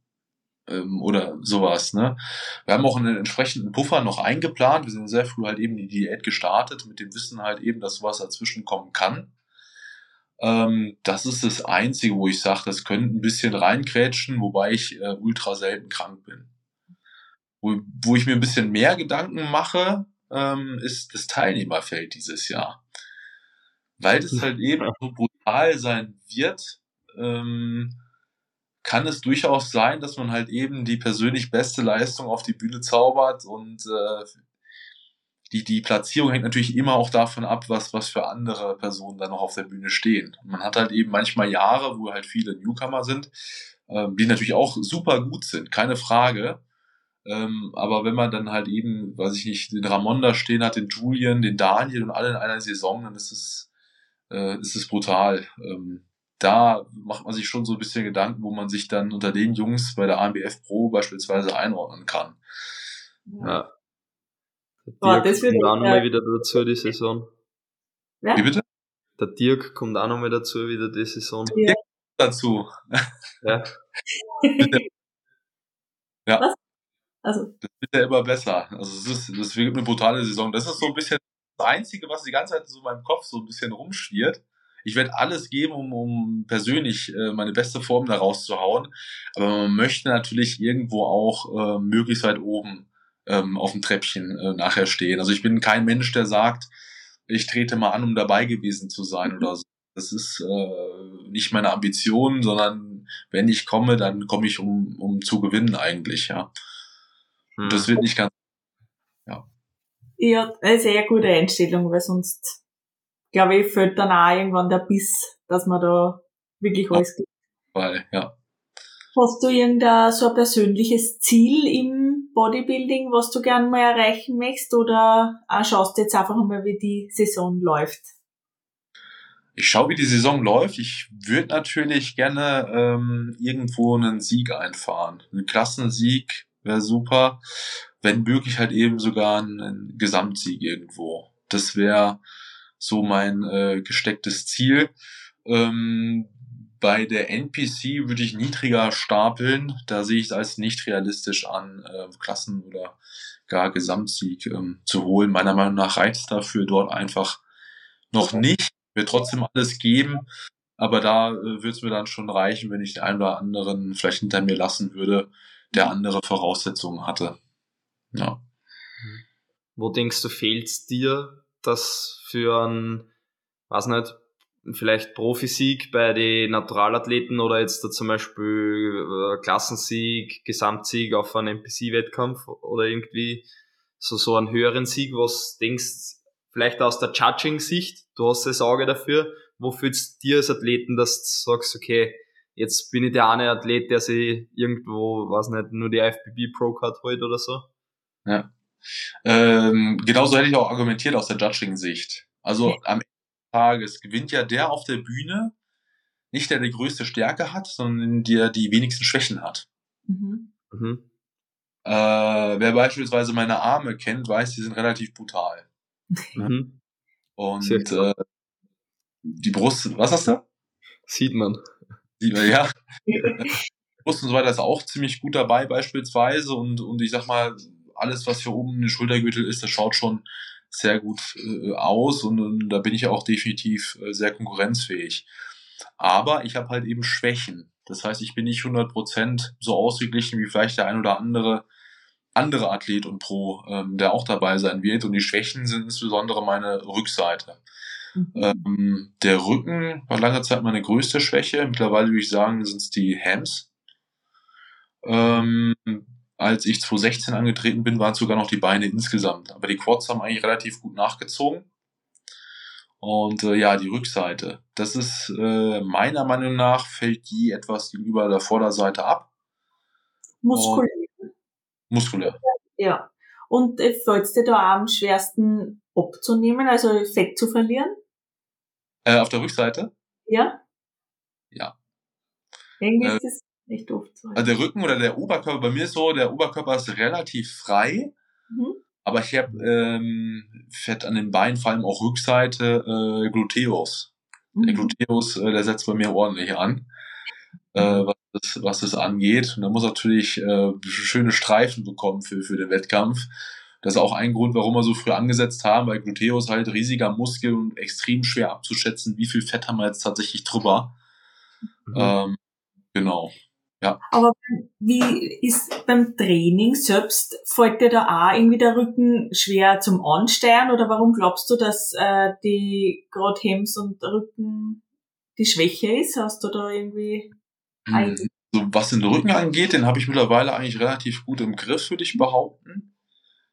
ähm, oder sowas. Ne? Wir haben auch einen entsprechenden Puffer noch eingeplant. Wir sind sehr früh halt eben die Diät gestartet, mit dem Wissen halt eben, dass sowas dazwischen kommen kann. Ähm, das ist das Einzige, wo ich sage, das könnte ein bisschen reinkrätschen, wobei ich äh, ultra selten krank bin. Wo, wo ich mir ein bisschen mehr Gedanken mache, ähm, ist das Teilnehmerfeld dieses Jahr. Weil das halt eben so brutal sein wird, ähm, kann es durchaus sein, dass man halt eben die persönlich beste Leistung auf die Bühne zaubert und äh, die, die Platzierung hängt natürlich immer auch davon ab, was, was für andere Personen da noch auf der Bühne stehen. Man hat halt eben manchmal Jahre, wo halt viele Newcomer sind, ähm, die natürlich auch super gut sind, keine Frage. Ähm, aber wenn man dann halt eben, weiß ich nicht, den Ramon da stehen hat, den Julian, den Daniel und alle in einer Saison, dann ist es, äh, ist es brutal. Ähm, da macht man sich schon so ein bisschen Gedanken, wo man sich dann unter den Jungs bei der AMBF Pro beispielsweise einordnen kann. Ja. Der Dirk das kommt auch nochmal wieder dazu, die Saison. Ja? Wie bitte? Der Dirk kommt auch nochmal dazu, wieder die Saison. Ja. Dazu. Ja. [LAUGHS] ja. Was? Also. Das wird ja immer besser. Also es ist, das wird eine brutale Saison. Das ist so ein bisschen das Einzige, was die ganze Zeit so in meinem Kopf so ein bisschen rumschwirrt. Ich werde alles geben, um, um persönlich äh, meine beste Form da rauszuhauen. Aber man möchte natürlich irgendwo auch äh, möglichst weit oben ähm, auf dem Treppchen äh, nachher stehen. Also ich bin kein Mensch, der sagt, ich trete mal an, um dabei gewesen zu sein oder so. Das ist äh, nicht meine Ambition, sondern wenn ich komme, dann komme ich, um, um zu gewinnen eigentlich, ja. Hm. Das wird nicht ganz, ja. Ja, eine sehr gute Einstellung, weil sonst, glaube ich, fällt dann auch irgendwann der Biss, dass man da wirklich alles gibt. Weil, ja. Hast du irgendein so ein persönliches Ziel im Bodybuilding, was du gern mal erreichen möchtest, oder schaust du jetzt einfach mal, wie die Saison läuft? Ich schaue, wie die Saison läuft. Ich würde natürlich gerne ähm, irgendwo einen Sieg einfahren. Einen Klassensieg wäre super. Wenn möglich halt eben sogar einen Gesamtsieg irgendwo. Das wäre so mein äh, gestecktes Ziel. Ähm, bei der NPC würde ich niedriger stapeln. Da sehe ich es als nicht realistisch an, äh, Klassen- oder gar Gesamtsieg ähm, zu holen. Meiner Meinung nach reizt dafür dort einfach noch nicht. Wird trotzdem alles geben. Aber da äh, würde es mir dann schon reichen, wenn ich den einen oder anderen vielleicht hinter mir lassen würde, der andere Voraussetzungen hatte. Ja. Wo denkst du, fehlt's dir, dass für ein, weiß nicht, vielleicht Profisieg bei den Naturalathleten oder jetzt da zum Beispiel äh, Klassensieg, Gesamtsieg auf einem NPC-Wettkampf oder irgendwie so, so einen höheren Sieg, was denkst, vielleicht aus der Judging-Sicht, du hast das Auge dafür, wo fühlst du dir als Athleten, dass du sagst, okay, jetzt bin ich der eine Athlet, der sich irgendwo, weiß nicht, nur die FBB Pro Card holt oder so? Ja. Ähm, genauso hätte ich auch argumentiert aus der Judging-Sicht. Also am Tages gewinnt ja der auf der Bühne, nicht der die größte Stärke hat, sondern der die wenigsten Schwächen hat. Mhm. Mhm. Äh, wer beispielsweise meine Arme kennt, weiß, die sind relativ brutal. [LAUGHS] Mhm. Und äh, die Brust, was hast du? Sieht man. Sieht man, ja. [LAUGHS] Brust und so weiter ist auch ziemlich gut dabei beispielsweise und, und ich sag mal, alles, was hier oben in den Schultergürtel ist, das schaut schon sehr gut äh, aus und, und, da bin ich auch definitiv äh, sehr konkurrenzfähig. Aber ich habe halt eben Schwächen. Das heißt, ich bin nicht 100% so ausgeglichen wie vielleicht der ein oder andere andere Athlet und Pro, ähm, der auch dabei sein wird. Und die Schwächen sind insbesondere meine Rückseite. Mhm. Ähm, der Rücken war lange Zeit meine größte Schwäche. Mittlerweile würde ich sagen, sind es die Hams. Ähm, als ich 2016 angetreten bin, waren es sogar noch die Beine insgesamt. Aber die Quads haben eigentlich relativ gut nachgezogen. Und äh, ja, die Rückseite. Das ist äh, meiner Meinung nach fällt die etwas gegenüber der Vorderseite ab. Muskulär. Und muskulär. Ja. Und äh, fällt es dir da am schwersten abzunehmen, also Fett zu verlieren? Äh, auf der Rückseite? Ja. Ja. Irgendwie äh, ist es nicht oft so. Also der Rücken oder der Oberkörper, bei mir ist so, der Oberkörper ist relativ frei, mhm. aber ich habe ähm, Fett an den Beinen, vor allem auch Rückseite, äh, Gluteus. Mhm. Der Gluteus, äh, der setzt bei mir ordentlich an, äh, was, das, was das angeht. Und da muss natürlich äh, schöne Streifen bekommen für, für den Wettkampf. Das ist auch ein Grund, warum wir so früh angesetzt haben, weil Gluteus halt riesiger Muskel und extrem schwer abzuschätzen, wie viel Fett haben wir jetzt tatsächlich drüber. Mhm. Ähm, genau. Ja. Aber wie ist beim Training selbst, fällt dir da auch irgendwie der Rücken schwer zum Ansteuern oder warum glaubst du, dass äh, die gerade Hems und Rücken die Schwäche ist? Hast du da irgendwie hm. so, was den Rücken angeht, den habe ich mittlerweile eigentlich relativ gut im Griff, würde ich behaupten.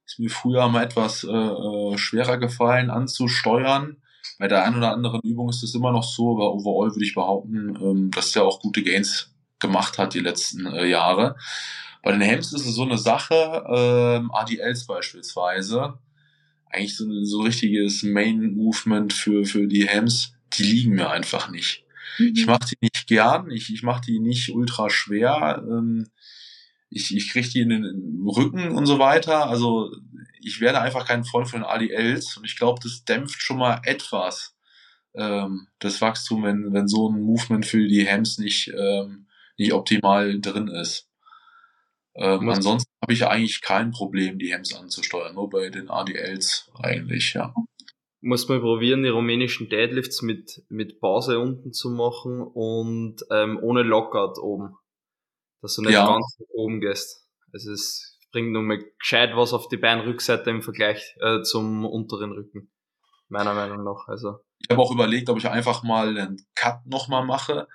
Ist mir früher mal etwas äh, äh, schwerer gefallen anzusteuern. Bei der einen oder anderen Übung ist es immer noch so, aber overall würde ich behaupten, ähm, dass der auch gute Gains gemacht hat die letzten äh, Jahre. Bei den Helms ist es so eine Sache, ähm, ADLs beispielsweise, eigentlich so, so ein richtiges Main-Movement für, für die Helms, die liegen mir einfach nicht. Mhm. Ich mache die nicht gern, ich, ich mache die nicht ultra schwer. Ähm, ich, ich kriege die in den Rücken und so weiter. Also ich werde einfach kein Freund von den ADLs und ich glaube, das dämpft schon mal etwas ähm, das Wachstum, wenn, wenn so ein Movement für die Hams nicht, ähm, nicht optimal drin ist. Ähm, ansonsten habe ich eigentlich kein Problem, die Hems anzusteuern, nur bei den ADLs eigentlich, ja. Muss mal probieren, die rumänischen Deadlifts mit, mit Pause unten zu machen und ähm, ohne Lockout oben. Dass du nicht ja. ganz oben gehst. Also es bringt nur mal gescheit was auf die Beinrückseite im Vergleich äh, zum unteren Rücken. Meiner Meinung nach. Also. Ich habe auch überlegt, ob ich einfach mal einen Cut nochmal mache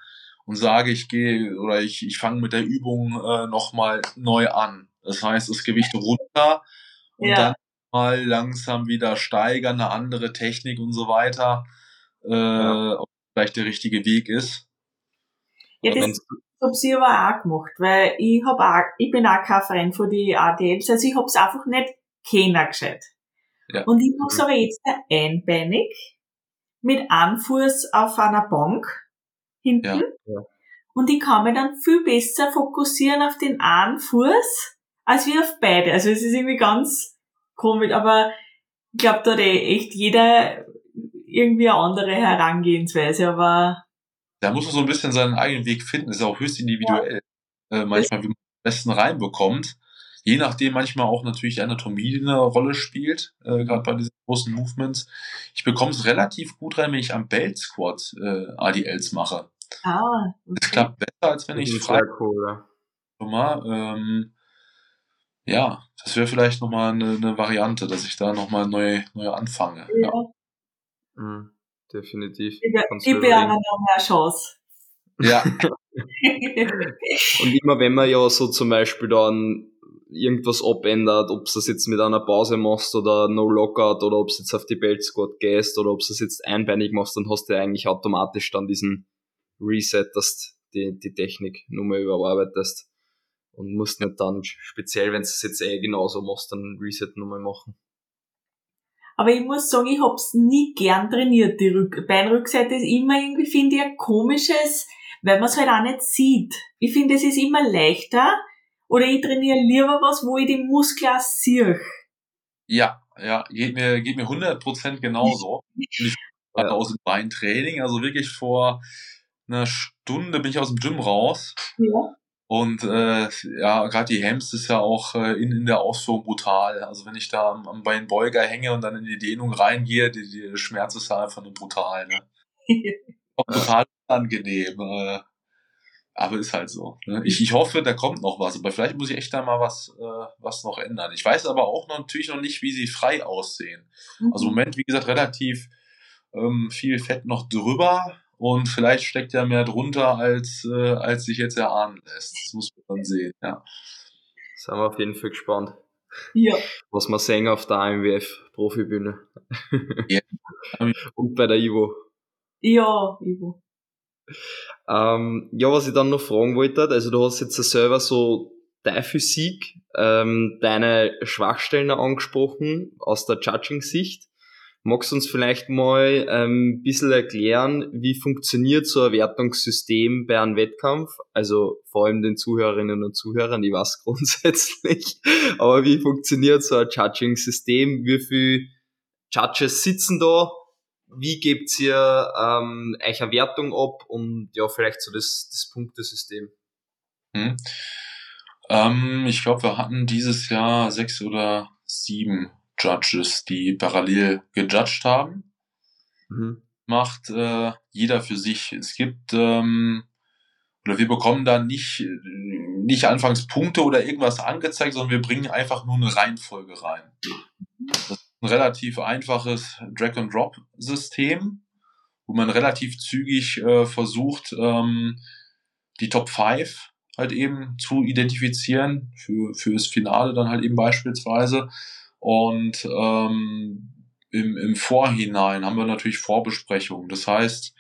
und sage, ich gehe oder ich, ich fange mit der Übung äh, nochmal neu an. Das heißt, das Gewicht runter und ja. dann mal langsam wieder steigern, eine andere Technik und so weiter, äh, ja. ob vielleicht der richtige Weg ist. Ja, das habe ich aber auch gemacht, weil ich hab auch, ich bin auch kein Fan von die ADLs, also ich hab's einfach nicht kennengelernt. Ja. Und ich mache aber jetzt einbeinig mit einem Fuß auf einer Bank hinten. Ja. Ja. Und ich kann mich dann viel besser fokussieren auf den einen Fuß als wie auf beide. Also es ist irgendwie ganz komisch, aber ich glaube, da hat eh echt jeder irgendwie eine andere Herangehensweise, aber. Da muss man so ein bisschen seinen eigenen Weg finden, das ist auch höchst individuell. Ja. Äh, manchmal, wie man am besten reinbekommt. Je nachdem manchmal auch natürlich die Anatomie eine Rolle spielt, äh, gerade bei diesen großen Movements. Ich bekomme es relativ gut rein, wenn ich am Belt Squat äh, ADLs mache. Ah, okay. Das klappt besser, als wenn ich frei. Cool, ja. ähm, ja, das wäre vielleicht nochmal eine, eine Variante, dass ich da nochmal neu, neu anfange. Ja. ja. Mhm, definitiv. Gib mir noch mehr Chance. Ja. [LAUGHS] Und immer wenn man ja so zum Beispiel dann irgendwas abändert, ob du das jetzt mit einer Pause machst oder No Lockout oder ob du jetzt auf die Belt Squat gehst oder ob du das jetzt einbeinig machst, dann hast du eigentlich automatisch dann diesen Reset, dass die, die Technik nur mal überarbeitest und musst nicht dann speziell, wenn du es jetzt eh genauso machst, dann Reset nochmal machen. Aber ich muss sagen, ich hab's nie gern trainiert. Die Rück Beinrückseite ist immer irgendwie, finde ich, ein komisches, weil man es halt auch nicht sieht. Ich finde, es ist immer leichter, oder ich trainiere lieber was, wo ich die Muskeln sehe. Ja, ja, geht mir, geht mir 100% genauso. Ich ja. aus dem Beintraining, also wirklich vor einer Stunde bin ich aus dem Gym raus. Ja. Und äh, ja, gerade die Hams ist ja auch äh, in, in der Ausführung brutal. Also wenn ich da am, am Beinbeuger hänge und dann in die Dehnung reingehe, die, die Schmerz ist da einfach nur brutal. Ne? [LAUGHS] auch total angenehm. Äh, aber ist halt so. Ne? Ich, ich hoffe, da kommt noch was. Aber vielleicht muss ich echt da mal was, äh, was noch ändern. Ich weiß aber auch noch, natürlich noch nicht, wie sie frei aussehen. Mhm. Also im Moment, wie gesagt, relativ ähm, viel Fett noch drüber. Und vielleicht steckt ja mehr drunter, als, äh, als sich jetzt erahnen lässt. Das muss man dann sehen, ja. Sind wir auf jeden Fall gespannt. Ja. Was wir sehen auf der AMWF Profibühne. Ja. [LAUGHS] Und bei der Ivo. Ja, Ivo. Ähm, ja, was ich dann noch fragen wollte, also du hast jetzt selber so deine Physik, ähm, deine Schwachstellen angesprochen aus der Judging-Sicht. Magst du uns vielleicht mal ähm, ein bisschen erklären, wie funktioniert so ein Wertungssystem bei einem Wettkampf? Also vor allem den Zuhörerinnen und Zuhörern, ich weiß [LAUGHS] grundsätzlich, aber wie funktioniert so ein Judging-System? Wie viele Judges sitzen da? Wie gebt ihr ähm, euch eine Wertung ab und ja, vielleicht so das, das Punktesystem? Hm. Ähm, ich glaube, wir hatten dieses Jahr sechs oder sieben Judges, die parallel gejudged haben. Mhm. Macht äh, jeder für sich. Es gibt ähm, oder wir bekommen da nicht, nicht anfangs Punkte oder irgendwas angezeigt, sondern wir bringen einfach nur eine Reihenfolge rein. Das ein relativ einfaches Drag-and-Drop-System, wo man relativ zügig äh, versucht, ähm, die Top 5 halt eben zu identifizieren, für, für das Finale dann halt eben beispielsweise. Und ähm, im, im Vorhinein haben wir natürlich Vorbesprechungen. Das heißt,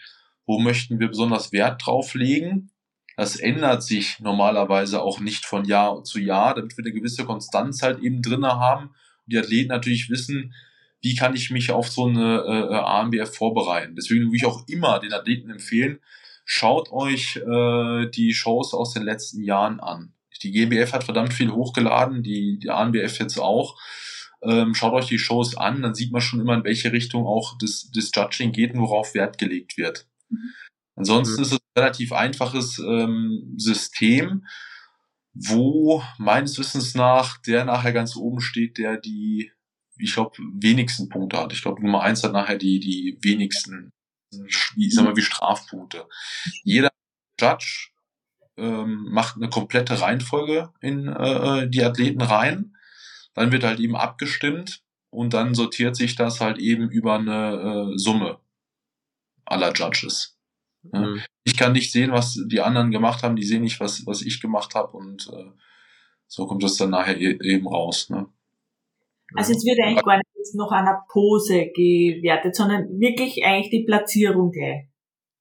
wo möchten wir besonders Wert drauf legen? Das ändert sich normalerweise auch nicht von Jahr zu Jahr, damit wir eine gewisse Konstanz halt eben drinne haben die Athleten natürlich wissen, wie kann ich mich auf so eine äh, AMBF vorbereiten. Deswegen würde ich auch immer den Athleten empfehlen, schaut euch äh, die Shows aus den letzten Jahren an. Die GmbF hat verdammt viel hochgeladen, die, die ANBF jetzt auch. Ähm, schaut euch die Shows an, dann sieht man schon immer, in welche Richtung auch das, das Judging geht und worauf Wert gelegt wird. Mhm. Ansonsten mhm. ist es ein relativ einfaches ähm, System, wo meines Wissens nach der nachher ganz oben steht, der die, ich glaube, wenigsten Punkte hat. Ich glaube, Nummer eins hat nachher die, die wenigsten, ich sag mal, wie Strafpunkte. Jeder Judge ähm, macht eine komplette Reihenfolge in äh, die Athleten rein. Dann wird halt eben abgestimmt und dann sortiert sich das halt eben über eine äh, Summe aller Judges. Mhm. Ich kann nicht sehen, was die anderen gemacht haben, die sehen nicht, was, was ich gemacht habe und äh, so kommt das dann nachher e eben raus. Ne? Also es wird eigentlich gar nicht noch einer Pose gewertet, sondern wirklich eigentlich die Platzierung gleich.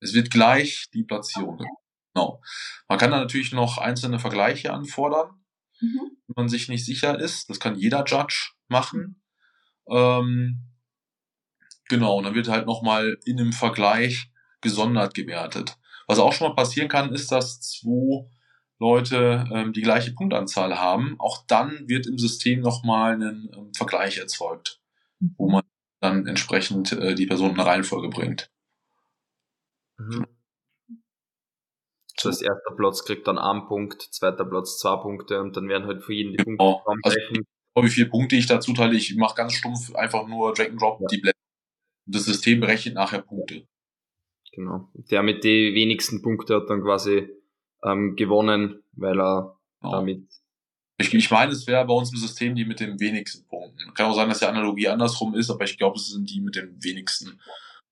Es wird gleich die Platzierung. Okay. Genau. Man kann da natürlich noch einzelne Vergleiche anfordern, mhm. wenn man sich nicht sicher ist. Das kann jeder Judge machen. Ähm, genau, und dann wird halt nochmal in einem Vergleich gesondert gewertet. Was auch schon mal passieren kann, ist, dass zwei Leute ähm, die gleiche Punktanzahl haben. Auch dann wird im System nochmal ein ähm, Vergleich erzeugt, wo man dann entsprechend äh, die Person in eine Reihenfolge bringt. Mhm. Das heißt, erster Platz kriegt dann einen Punkt, zweiter Platz zwei Punkte und dann werden halt für jeden die genau. Punkte also, wie viele Punkte ich dazu teile, ich mache ganz stumpf einfach nur Drag and Drop ja. die Blätter. Das System berechnet nachher Punkte. Genau. Der mit den wenigsten Punkten hat dann quasi ähm, gewonnen, weil er ja. damit. Ich, ich meine, es wäre bei uns im System die mit den wenigsten Punkten. Kann auch sein, dass die Analogie andersrum ist, aber ich glaube, es sind die mit den wenigsten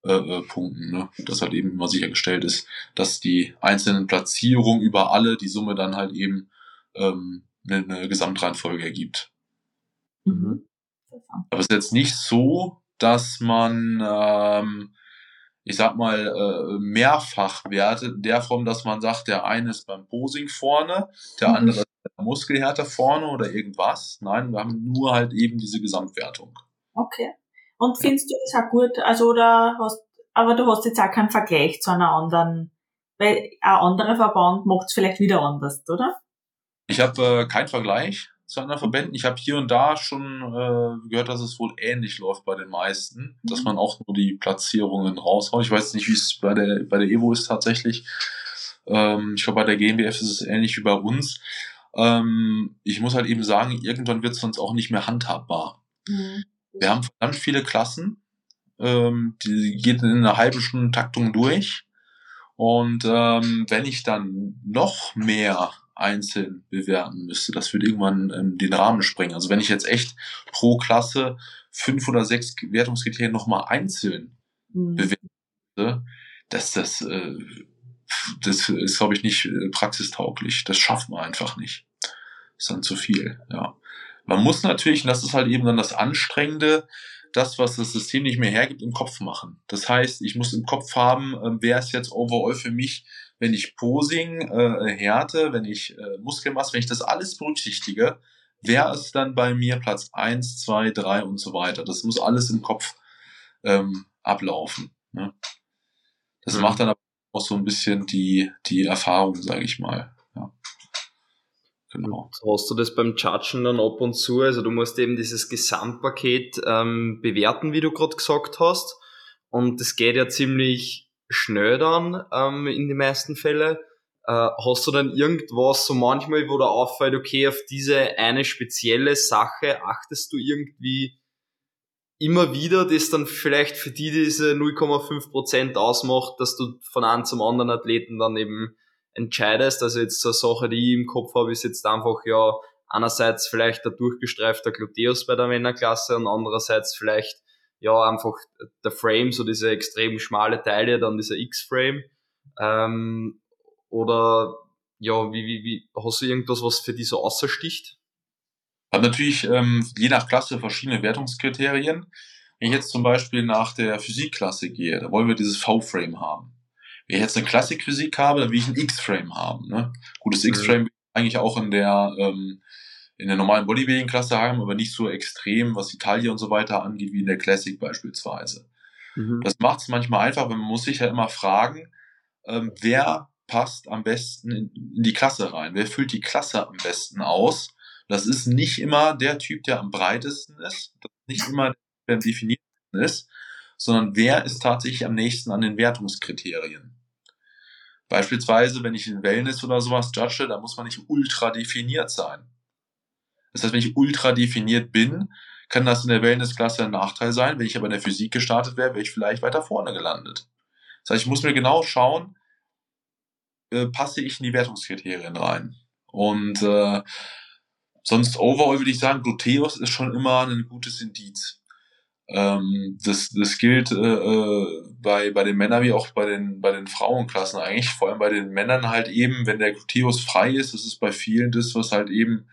äh, äh, Punkten. Ne? Dass halt eben immer sichergestellt ist, dass die einzelnen Platzierungen über alle die Summe dann halt eben ähm, eine, eine Gesamtreihenfolge ergibt. Mhm. Aber es ist jetzt nicht so, dass man ähm, ich sag mal, äh, mehrfach Werte, der Form, dass man sagt, der eine ist beim Posing vorne, der mhm. andere ist der Muskelhärte vorne oder irgendwas. Nein, wir haben nur halt eben diese Gesamtwertung. Okay. Und findest du das auch gut? Also, oder hast, aber du hast jetzt auch keinen Vergleich zu einer anderen, weil ein anderer Verband macht es vielleicht wieder anders, oder? Ich habe äh, keinen Vergleich zu anderen Verbänden. Ich habe hier und da schon äh, gehört, dass es wohl ähnlich läuft bei den meisten, mhm. dass man auch nur die Platzierungen raushaut. Ich weiß nicht, wie es bei der bei der Evo ist tatsächlich. Ähm, ich glaube, bei der GmbF ist es ähnlich wie bei uns. Ähm, ich muss halt eben sagen, irgendwann wird es sonst auch nicht mehr handhabbar. Mhm. Wir haben verdammt viele Klassen, ähm, die geht in einer halben Stunde Taktung durch. Und ähm, wenn ich dann noch mehr einzeln bewerten müsste. Das würde irgendwann ähm, den Rahmen sprengen. Also wenn ich jetzt echt pro Klasse fünf oder sechs Wertungskriterien nochmal einzeln mhm. bewerte, dass das, äh, das ist, glaube ich, nicht äh, praxistauglich. Das schafft man einfach nicht. Ist dann zu viel, ja. Man muss natürlich, und das ist halt eben dann das Anstrengende, das, was das System nicht mehr hergibt, im Kopf machen. Das heißt, ich muss im Kopf haben, äh, wer ist jetzt overall für mich wenn ich Posing, äh, Härte, wenn ich äh, Muskelmasse, wenn ich das alles berücksichtige, wer ist dann bei mir Platz eins, zwei, drei und so weiter. Das muss alles im Kopf ähm, ablaufen. Ne? Das mhm. macht dann aber auch so ein bisschen die, die Erfahrung, sage ich mal. Ja. Genau. hast du das beim Judgen dann ab und zu? Also du musst eben dieses Gesamtpaket ähm, bewerten, wie du gerade gesagt hast. Und das geht ja ziemlich schnell dann ähm, in den meisten Fällen. Äh, hast du dann irgendwas so manchmal, wo da auffällt, okay, auf diese eine spezielle Sache achtest du irgendwie immer wieder, das dann vielleicht für die diese 0,5% ausmacht, dass du von einem zum anderen Athleten dann eben entscheidest. Also jetzt so eine Sache, die ich im Kopf habe, ist jetzt einfach ja einerseits vielleicht der durchgestreifte Gluteus bei der Männerklasse und andererseits vielleicht ja, einfach der Frame, so diese extrem schmale Teile, dann dieser X-Frame. Ähm, oder ja, wie, wie, wie, hast du irgendwas, was für die so außersticht? Hat natürlich ähm, je nach Klasse verschiedene Wertungskriterien. Wenn ich jetzt zum Beispiel nach der Physikklasse gehe, da wollen wir dieses V-Frame haben. Wenn ich jetzt eine Klassikphysik habe, dann will ich ein X-Frame haben. Ne? Gutes mhm. X-Frame mhm. eigentlich auch in der ähm, in der normalen Bodybuilding-Klasse haben, aber nicht so extrem, was die Taille und so weiter angeht, wie in der Classic beispielsweise. Mhm. Das macht es manchmal einfach, weil man muss sich ja immer fragen, ähm, wer passt am besten in, in die Klasse rein? Wer füllt die Klasse am besten aus? Das ist nicht immer der Typ, der am breitesten ist, das ist nicht immer der am definiertesten ist, sondern wer ist tatsächlich am nächsten an den Wertungskriterien. Beispielsweise, wenn ich in Wellness oder sowas judge, da muss man nicht ultra definiert sein. Das heißt, wenn ich ultra definiert bin, kann das in der Wellnessklasse ein Nachteil sein. Wenn ich aber in der Physik gestartet wäre, wäre ich vielleicht weiter vorne gelandet. Das heißt, ich muss mir genau schauen, äh, passe ich in die Wertungskriterien rein. Und äh, sonst overall würde ich sagen, Gluteus ist schon immer ein gutes Indiz. Ähm, das, das gilt äh, äh, bei, bei den Männern wie auch bei den, bei den Frauenklassen eigentlich. Vor allem bei den Männern halt eben, wenn der Gluteus frei ist, das ist bei vielen das, was halt eben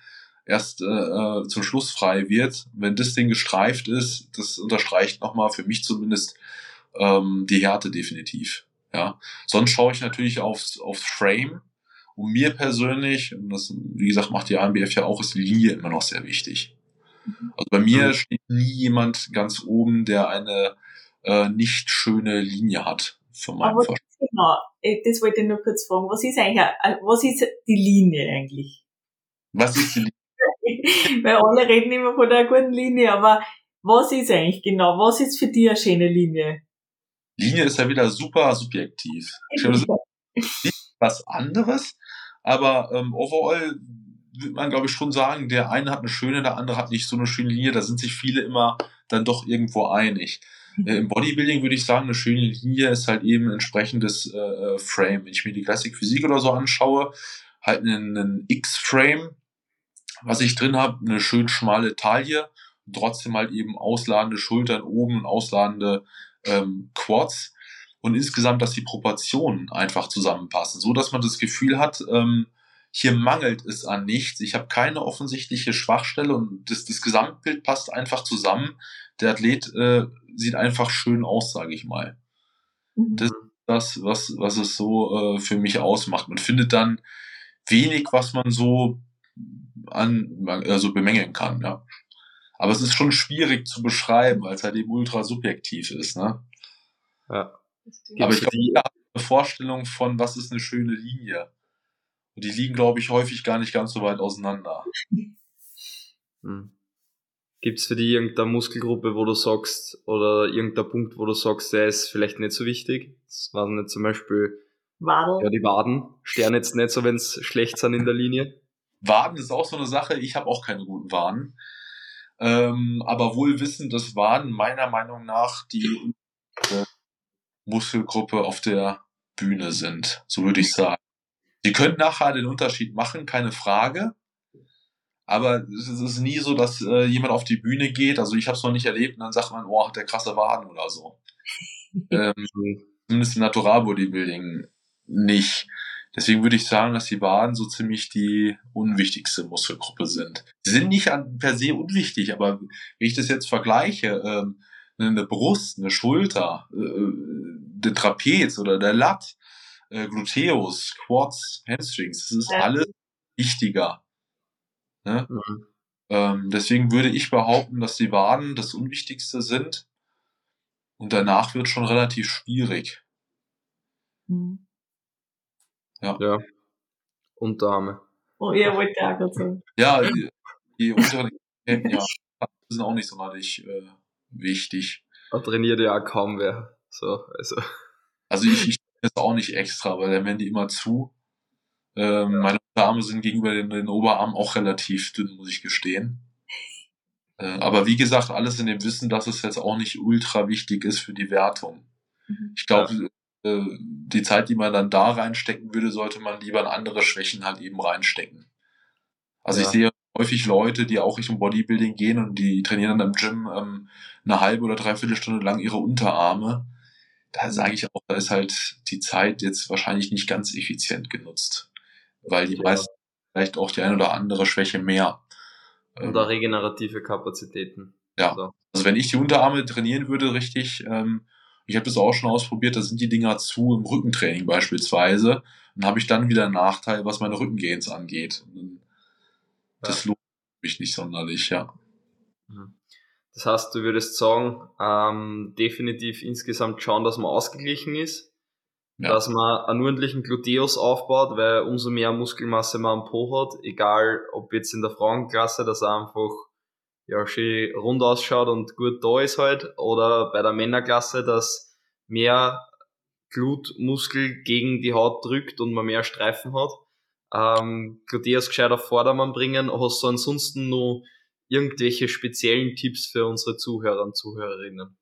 erst äh, äh, zum Schluss frei wird. Wenn das Ding gestreift ist, das unterstreicht nochmal für mich zumindest ähm, die Härte definitiv. Ja. Sonst schaue ich natürlich aufs, aufs Frame. Und mir persönlich, und das, wie gesagt, macht die AMBF ja auch, ist die Linie immer noch sehr wichtig. Also bei mir steht nie jemand ganz oben, der eine äh, nicht schöne Linie hat. Von meinem Aber genau, äh, das wollte ich nur kurz fragen. Was ist eigentlich, äh, was ist die Linie eigentlich? Was ist die Linie? [LAUGHS] Weil alle reden immer von der guten Linie, aber was ist eigentlich genau? Was ist für dich eine schöne Linie? Linie ist ja wieder super subjektiv. Das ist [LAUGHS] was anderes, aber ähm, overall würde man, glaube ich, schon sagen, der eine hat eine schöne, der andere hat nicht so eine schöne Linie. Da sind sich viele immer dann doch irgendwo einig. Äh, Im Bodybuilding würde ich sagen, eine schöne Linie ist halt eben ein entsprechendes äh, äh Frame. Wenn ich mir die Classic Physik oder so anschaue, halt einen, einen X-Frame, was ich drin habe, eine schön schmale Taille, trotzdem halt eben ausladende Schultern oben und ausladende ähm, Quads und insgesamt, dass die Proportionen einfach zusammenpassen, so dass man das Gefühl hat, ähm, hier mangelt es an nichts. Ich habe keine offensichtliche Schwachstelle und das, das Gesamtbild passt einfach zusammen. Der Athlet äh, sieht einfach schön aus, sage ich mal. Mhm. Das ist das, was, was es so äh, für mich ausmacht. Man findet dann wenig, was man so an, also bemängeln kann, ja. Aber es ist schon schwierig zu beschreiben, weil es halt eben ultra subjektiv ist, ne? Ja. Aber ich glaube, jeder hat eine Vorstellung von, was ist eine schöne Linie. Und die liegen, glaube ich, häufig gar nicht ganz so weit auseinander. [LAUGHS] Hm. Gibt es für dich irgendeine Muskelgruppe, wo du sagst, oder irgendein Punkt, wo du sagst, der ist vielleicht nicht so wichtig? Das waren nicht zum Beispiel Waden. Ja, die Waden sternen jetzt nicht so, wenn es schlecht sind in der Linie. Waden ist auch so eine Sache. Ich habe auch keine guten Waden. Ähm, aber wohl wissend, dass Waden meiner Meinung nach die äh, Muskelgruppe auf der Bühne sind. So würde ich sagen. Sie können nachher den Unterschied machen, keine Frage. Aber es ist nie so, dass äh, jemand auf die Bühne geht. Also ich habe es noch nicht erlebt und dann sagt man, oh, hat der krasse Waden oder so. [LAUGHS] ähm, zumindest im Natural Bodybuilding nicht. Deswegen würde ich sagen, dass die Waden so ziemlich die unwichtigste Muskelgruppe sind. Sie sind nicht an, per se unwichtig, aber wenn ich das jetzt vergleiche, ähm, eine Brust, eine Schulter, äh, der Trapez oder der Lat, äh, Gluteus, Quads, Hamstrings, das ist ja. alles wichtiger. Ne? Mhm. Ähm, deswegen würde ich behaupten, dass die Waden das Unwichtigste sind und danach wird schon relativ schwierig. Mhm. Ja. ja. Unterarme. Oh, ihr wollt ja gerade sagen. Ja, die, die unteren ja, sind auch nicht sonderlich äh, wichtig. Da trainiert ja kaum wer. So, also. Also ich, ich das auch nicht extra, weil dann werden die immer zu. Ähm, ja. Meine Unterarme sind gegenüber den, den Oberarmen auch relativ dünn, muss ich gestehen. Äh, aber wie gesagt, alles in dem Wissen, dass es jetzt auch nicht ultra wichtig ist für die Wertung. Mhm. Ich glaube, äh, die Zeit, die man dann da reinstecken würde, sollte man lieber in andere Schwächen halt eben reinstecken. Also ja. ich sehe häufig Leute, die auch Richtung Bodybuilding gehen und die trainieren dann im Gym ähm, eine halbe oder dreiviertel Stunde lang ihre Unterarme. Da sage ich auch, da ist halt die Zeit jetzt wahrscheinlich nicht ganz effizient genutzt, weil die ja. meisten vielleicht auch die ein oder andere Schwäche mehr. Und auch regenerative Kapazitäten. Ja. Also. also wenn ich die Unterarme trainieren würde, richtig, ähm, ich habe das auch schon ausprobiert, da sind die Dinger zu im Rückentraining beispielsweise. Dann habe ich dann wieder einen Nachteil, was meine Rückengains angeht. Das ja. lohnt mich nicht sonderlich, ja. Mhm. Das heißt, du würdest sagen, ähm, definitiv insgesamt schauen, dass man ausgeglichen ist. ja. dass man einen ordentlichen Gluteus aufbaut, weil umso mehr Muskelmasse man am Po hat, egal ob jetzt in der Frauenklasse, dass er einfach ja, schön rund ausschaut und gut da ist halt, oder bei der Männerklasse, dass mehr Glutmuskel gegen die Haut drückt und man mehr Streifen hat. Ähm, Gluteus gescheit auf Vordermann bringen. Hast du ansonsten noch irgendwelche speziellen Tipps für unsere Zuhörer und Zuhörerinnen?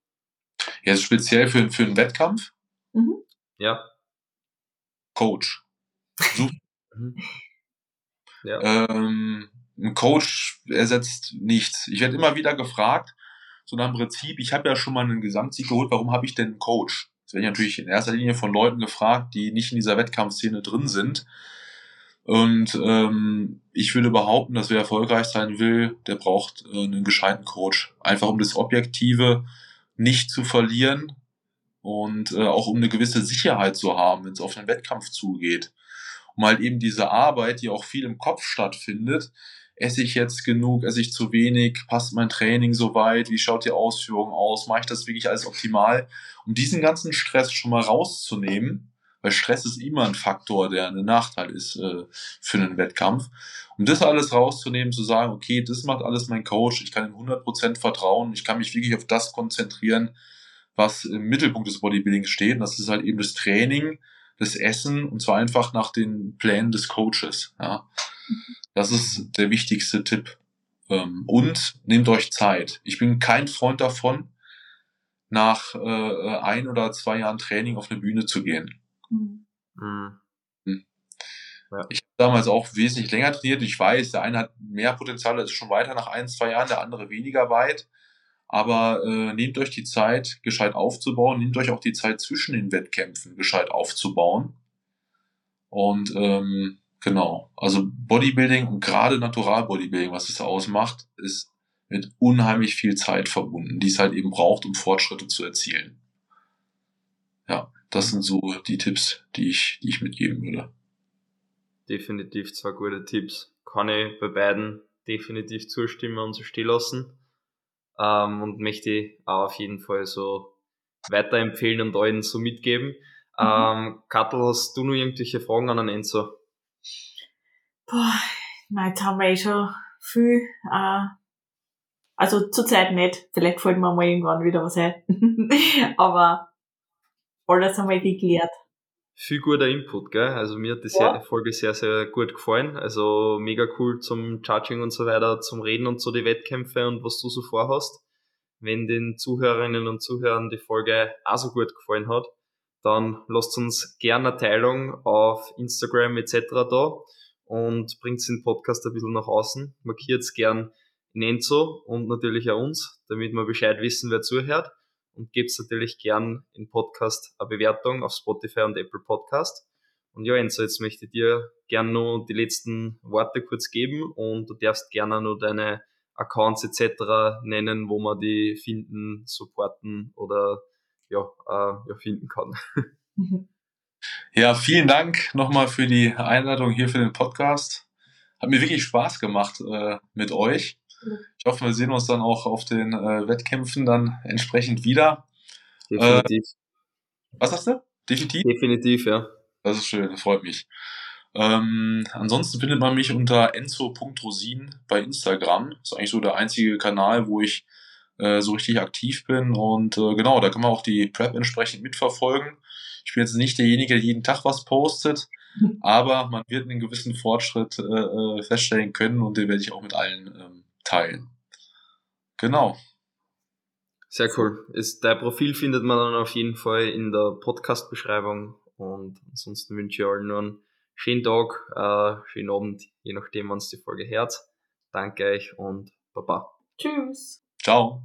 Ja, speziell für, für einen Wettkampf? Mhm. Ja. Coach. [LAUGHS] Mhm. ja. Ähm, ein Coach ersetzt nichts. Ich werde immer wieder gefragt, so nach dem Prinzip, ich habe ja schon mal einen Gesamtsieg geholt, warum habe ich denn einen Coach? Das werde ich natürlich in erster Linie von Leuten gefragt, die nicht in dieser Wettkampfszene drin sind. Und ähm, ich würde behaupten, dass wer erfolgreich sein will, der braucht äh, einen gescheiten Coach. Einfach um das Objektive nicht zu verlieren und äh, auch um eine gewisse Sicherheit zu haben, wenn es auf einen Wettkampf zugeht. Um halt eben diese Arbeit, die auch viel im Kopf stattfindet, esse ich jetzt genug, esse ich zu wenig, passt mein Training soweit, wie schaut die Ausführung aus, mache ich das wirklich alles optimal, um diesen ganzen Stress schon mal rauszunehmen, weil Stress ist immer ein Faktor, der ein Nachteil ist äh, für einen Wettkampf. Um das alles rauszunehmen, zu sagen, okay, das macht alles mein Coach, ich kann ihm 100% vertrauen, ich kann mich wirklich auf das konzentrieren, was im Mittelpunkt des Bodybuildings steht, und das ist halt eben das Training, das Essen, und zwar einfach nach den Plänen des Coaches. Ja. Das ist der wichtigste Tipp. Ähm, und nehmt euch Zeit. Ich bin kein Freund davon, nach äh, ein oder zwei Jahren Training auf eine Bühne zu gehen. Mhm. Hm. Ich habe damals auch wesentlich länger trainiert. Ich weiß, der eine hat mehr Potenzial, ist schon weiter nach ein, zwei Jahren, der andere weniger weit. Aber äh, nehmt euch die Zeit, gescheit aufzubauen. Nehmt euch auch die Zeit zwischen den Wettkämpfen, gescheit aufzubauen. Und ähm, Genau. Also Bodybuilding und gerade Natural Bodybuilding, was es ausmacht, ist mit unheimlich viel Zeit verbunden, die es halt eben braucht, um Fortschritte zu erzielen. Ja, das sind so die Tipps, die ich, die ich mitgeben würde. Definitiv zwei gute Tipps. Kann ich bei beiden definitiv zustimmen und so stehen lassen. Ähm, und möchte auch auf jeden Fall so weiterempfehlen und allen so mitgeben. Mhm. Ähm, Kattel, hast du noch irgendwelche Fragen an den Enzo? Boah, nein, jetzt haben wir eh schon viel. Äh, also zurzeit nicht. Vielleicht fällt mir mal irgendwann wieder was ein. [LAUGHS] Aber alles haben wir geklärt. Viel guter Input, gell? Also mir hat die ja. Folge sehr, sehr gut gefallen. Also mega cool zum Charging und so weiter, zum Reden und so die Wettkämpfe und was du so vorhast. Wenn den Zuhörerinnen und Zuhörern die Folge auch so gut gefallen hat, dann lasst uns gerne eine Teilung auf Instagram etc. da und bringt den Podcast ein bisschen nach außen. Markiert gern in Enzo und natürlich auch uns, damit wir Bescheid wissen, wer zuhört. Und gebt natürlich gern im Podcast eine Bewertung auf Spotify und Apple Podcast. Und ja, Enzo, jetzt möchte ich dir gern noch die letzten Worte kurz geben und du darfst gerne noch deine Accounts etc. nennen, wo man die finden, supporten oder ja, äh, ja finden kann. [LAUGHS] Ja, vielen Dank nochmal für die Einladung hier für den Podcast. Hat mir wirklich Spaß gemacht äh, mit euch. Ich hoffe, wir sehen uns dann auch auf den äh, Wettkämpfen dann entsprechend wieder. Definitiv. Äh, was sagst du? Definitiv? Definitiv, ja. Das ist schön, das freut mich. Ähm, ansonsten findet man mich unter enzo.rosin bei Instagram. Das ist eigentlich so der einzige Kanal, wo ich äh, so richtig aktiv bin. Und äh, genau, da kann man auch die Prep entsprechend mitverfolgen. Ich bin jetzt nicht derjenige, der jeden Tag was postet, [LAUGHS] aber man wird einen gewissen Fortschritt äh, äh, feststellen können und den werde ich auch mit allen ähm, teilen. Genau. Sehr cool. Ist, dein Profil findet man dann auf jeden Fall in der Podcast-Beschreibung und ansonsten wünsche ich allen nur einen schönen Tag, äh, schönen Abend, je nachdem, wann es die Folge hört. Danke euch und Baba. Tschüss. Ciao.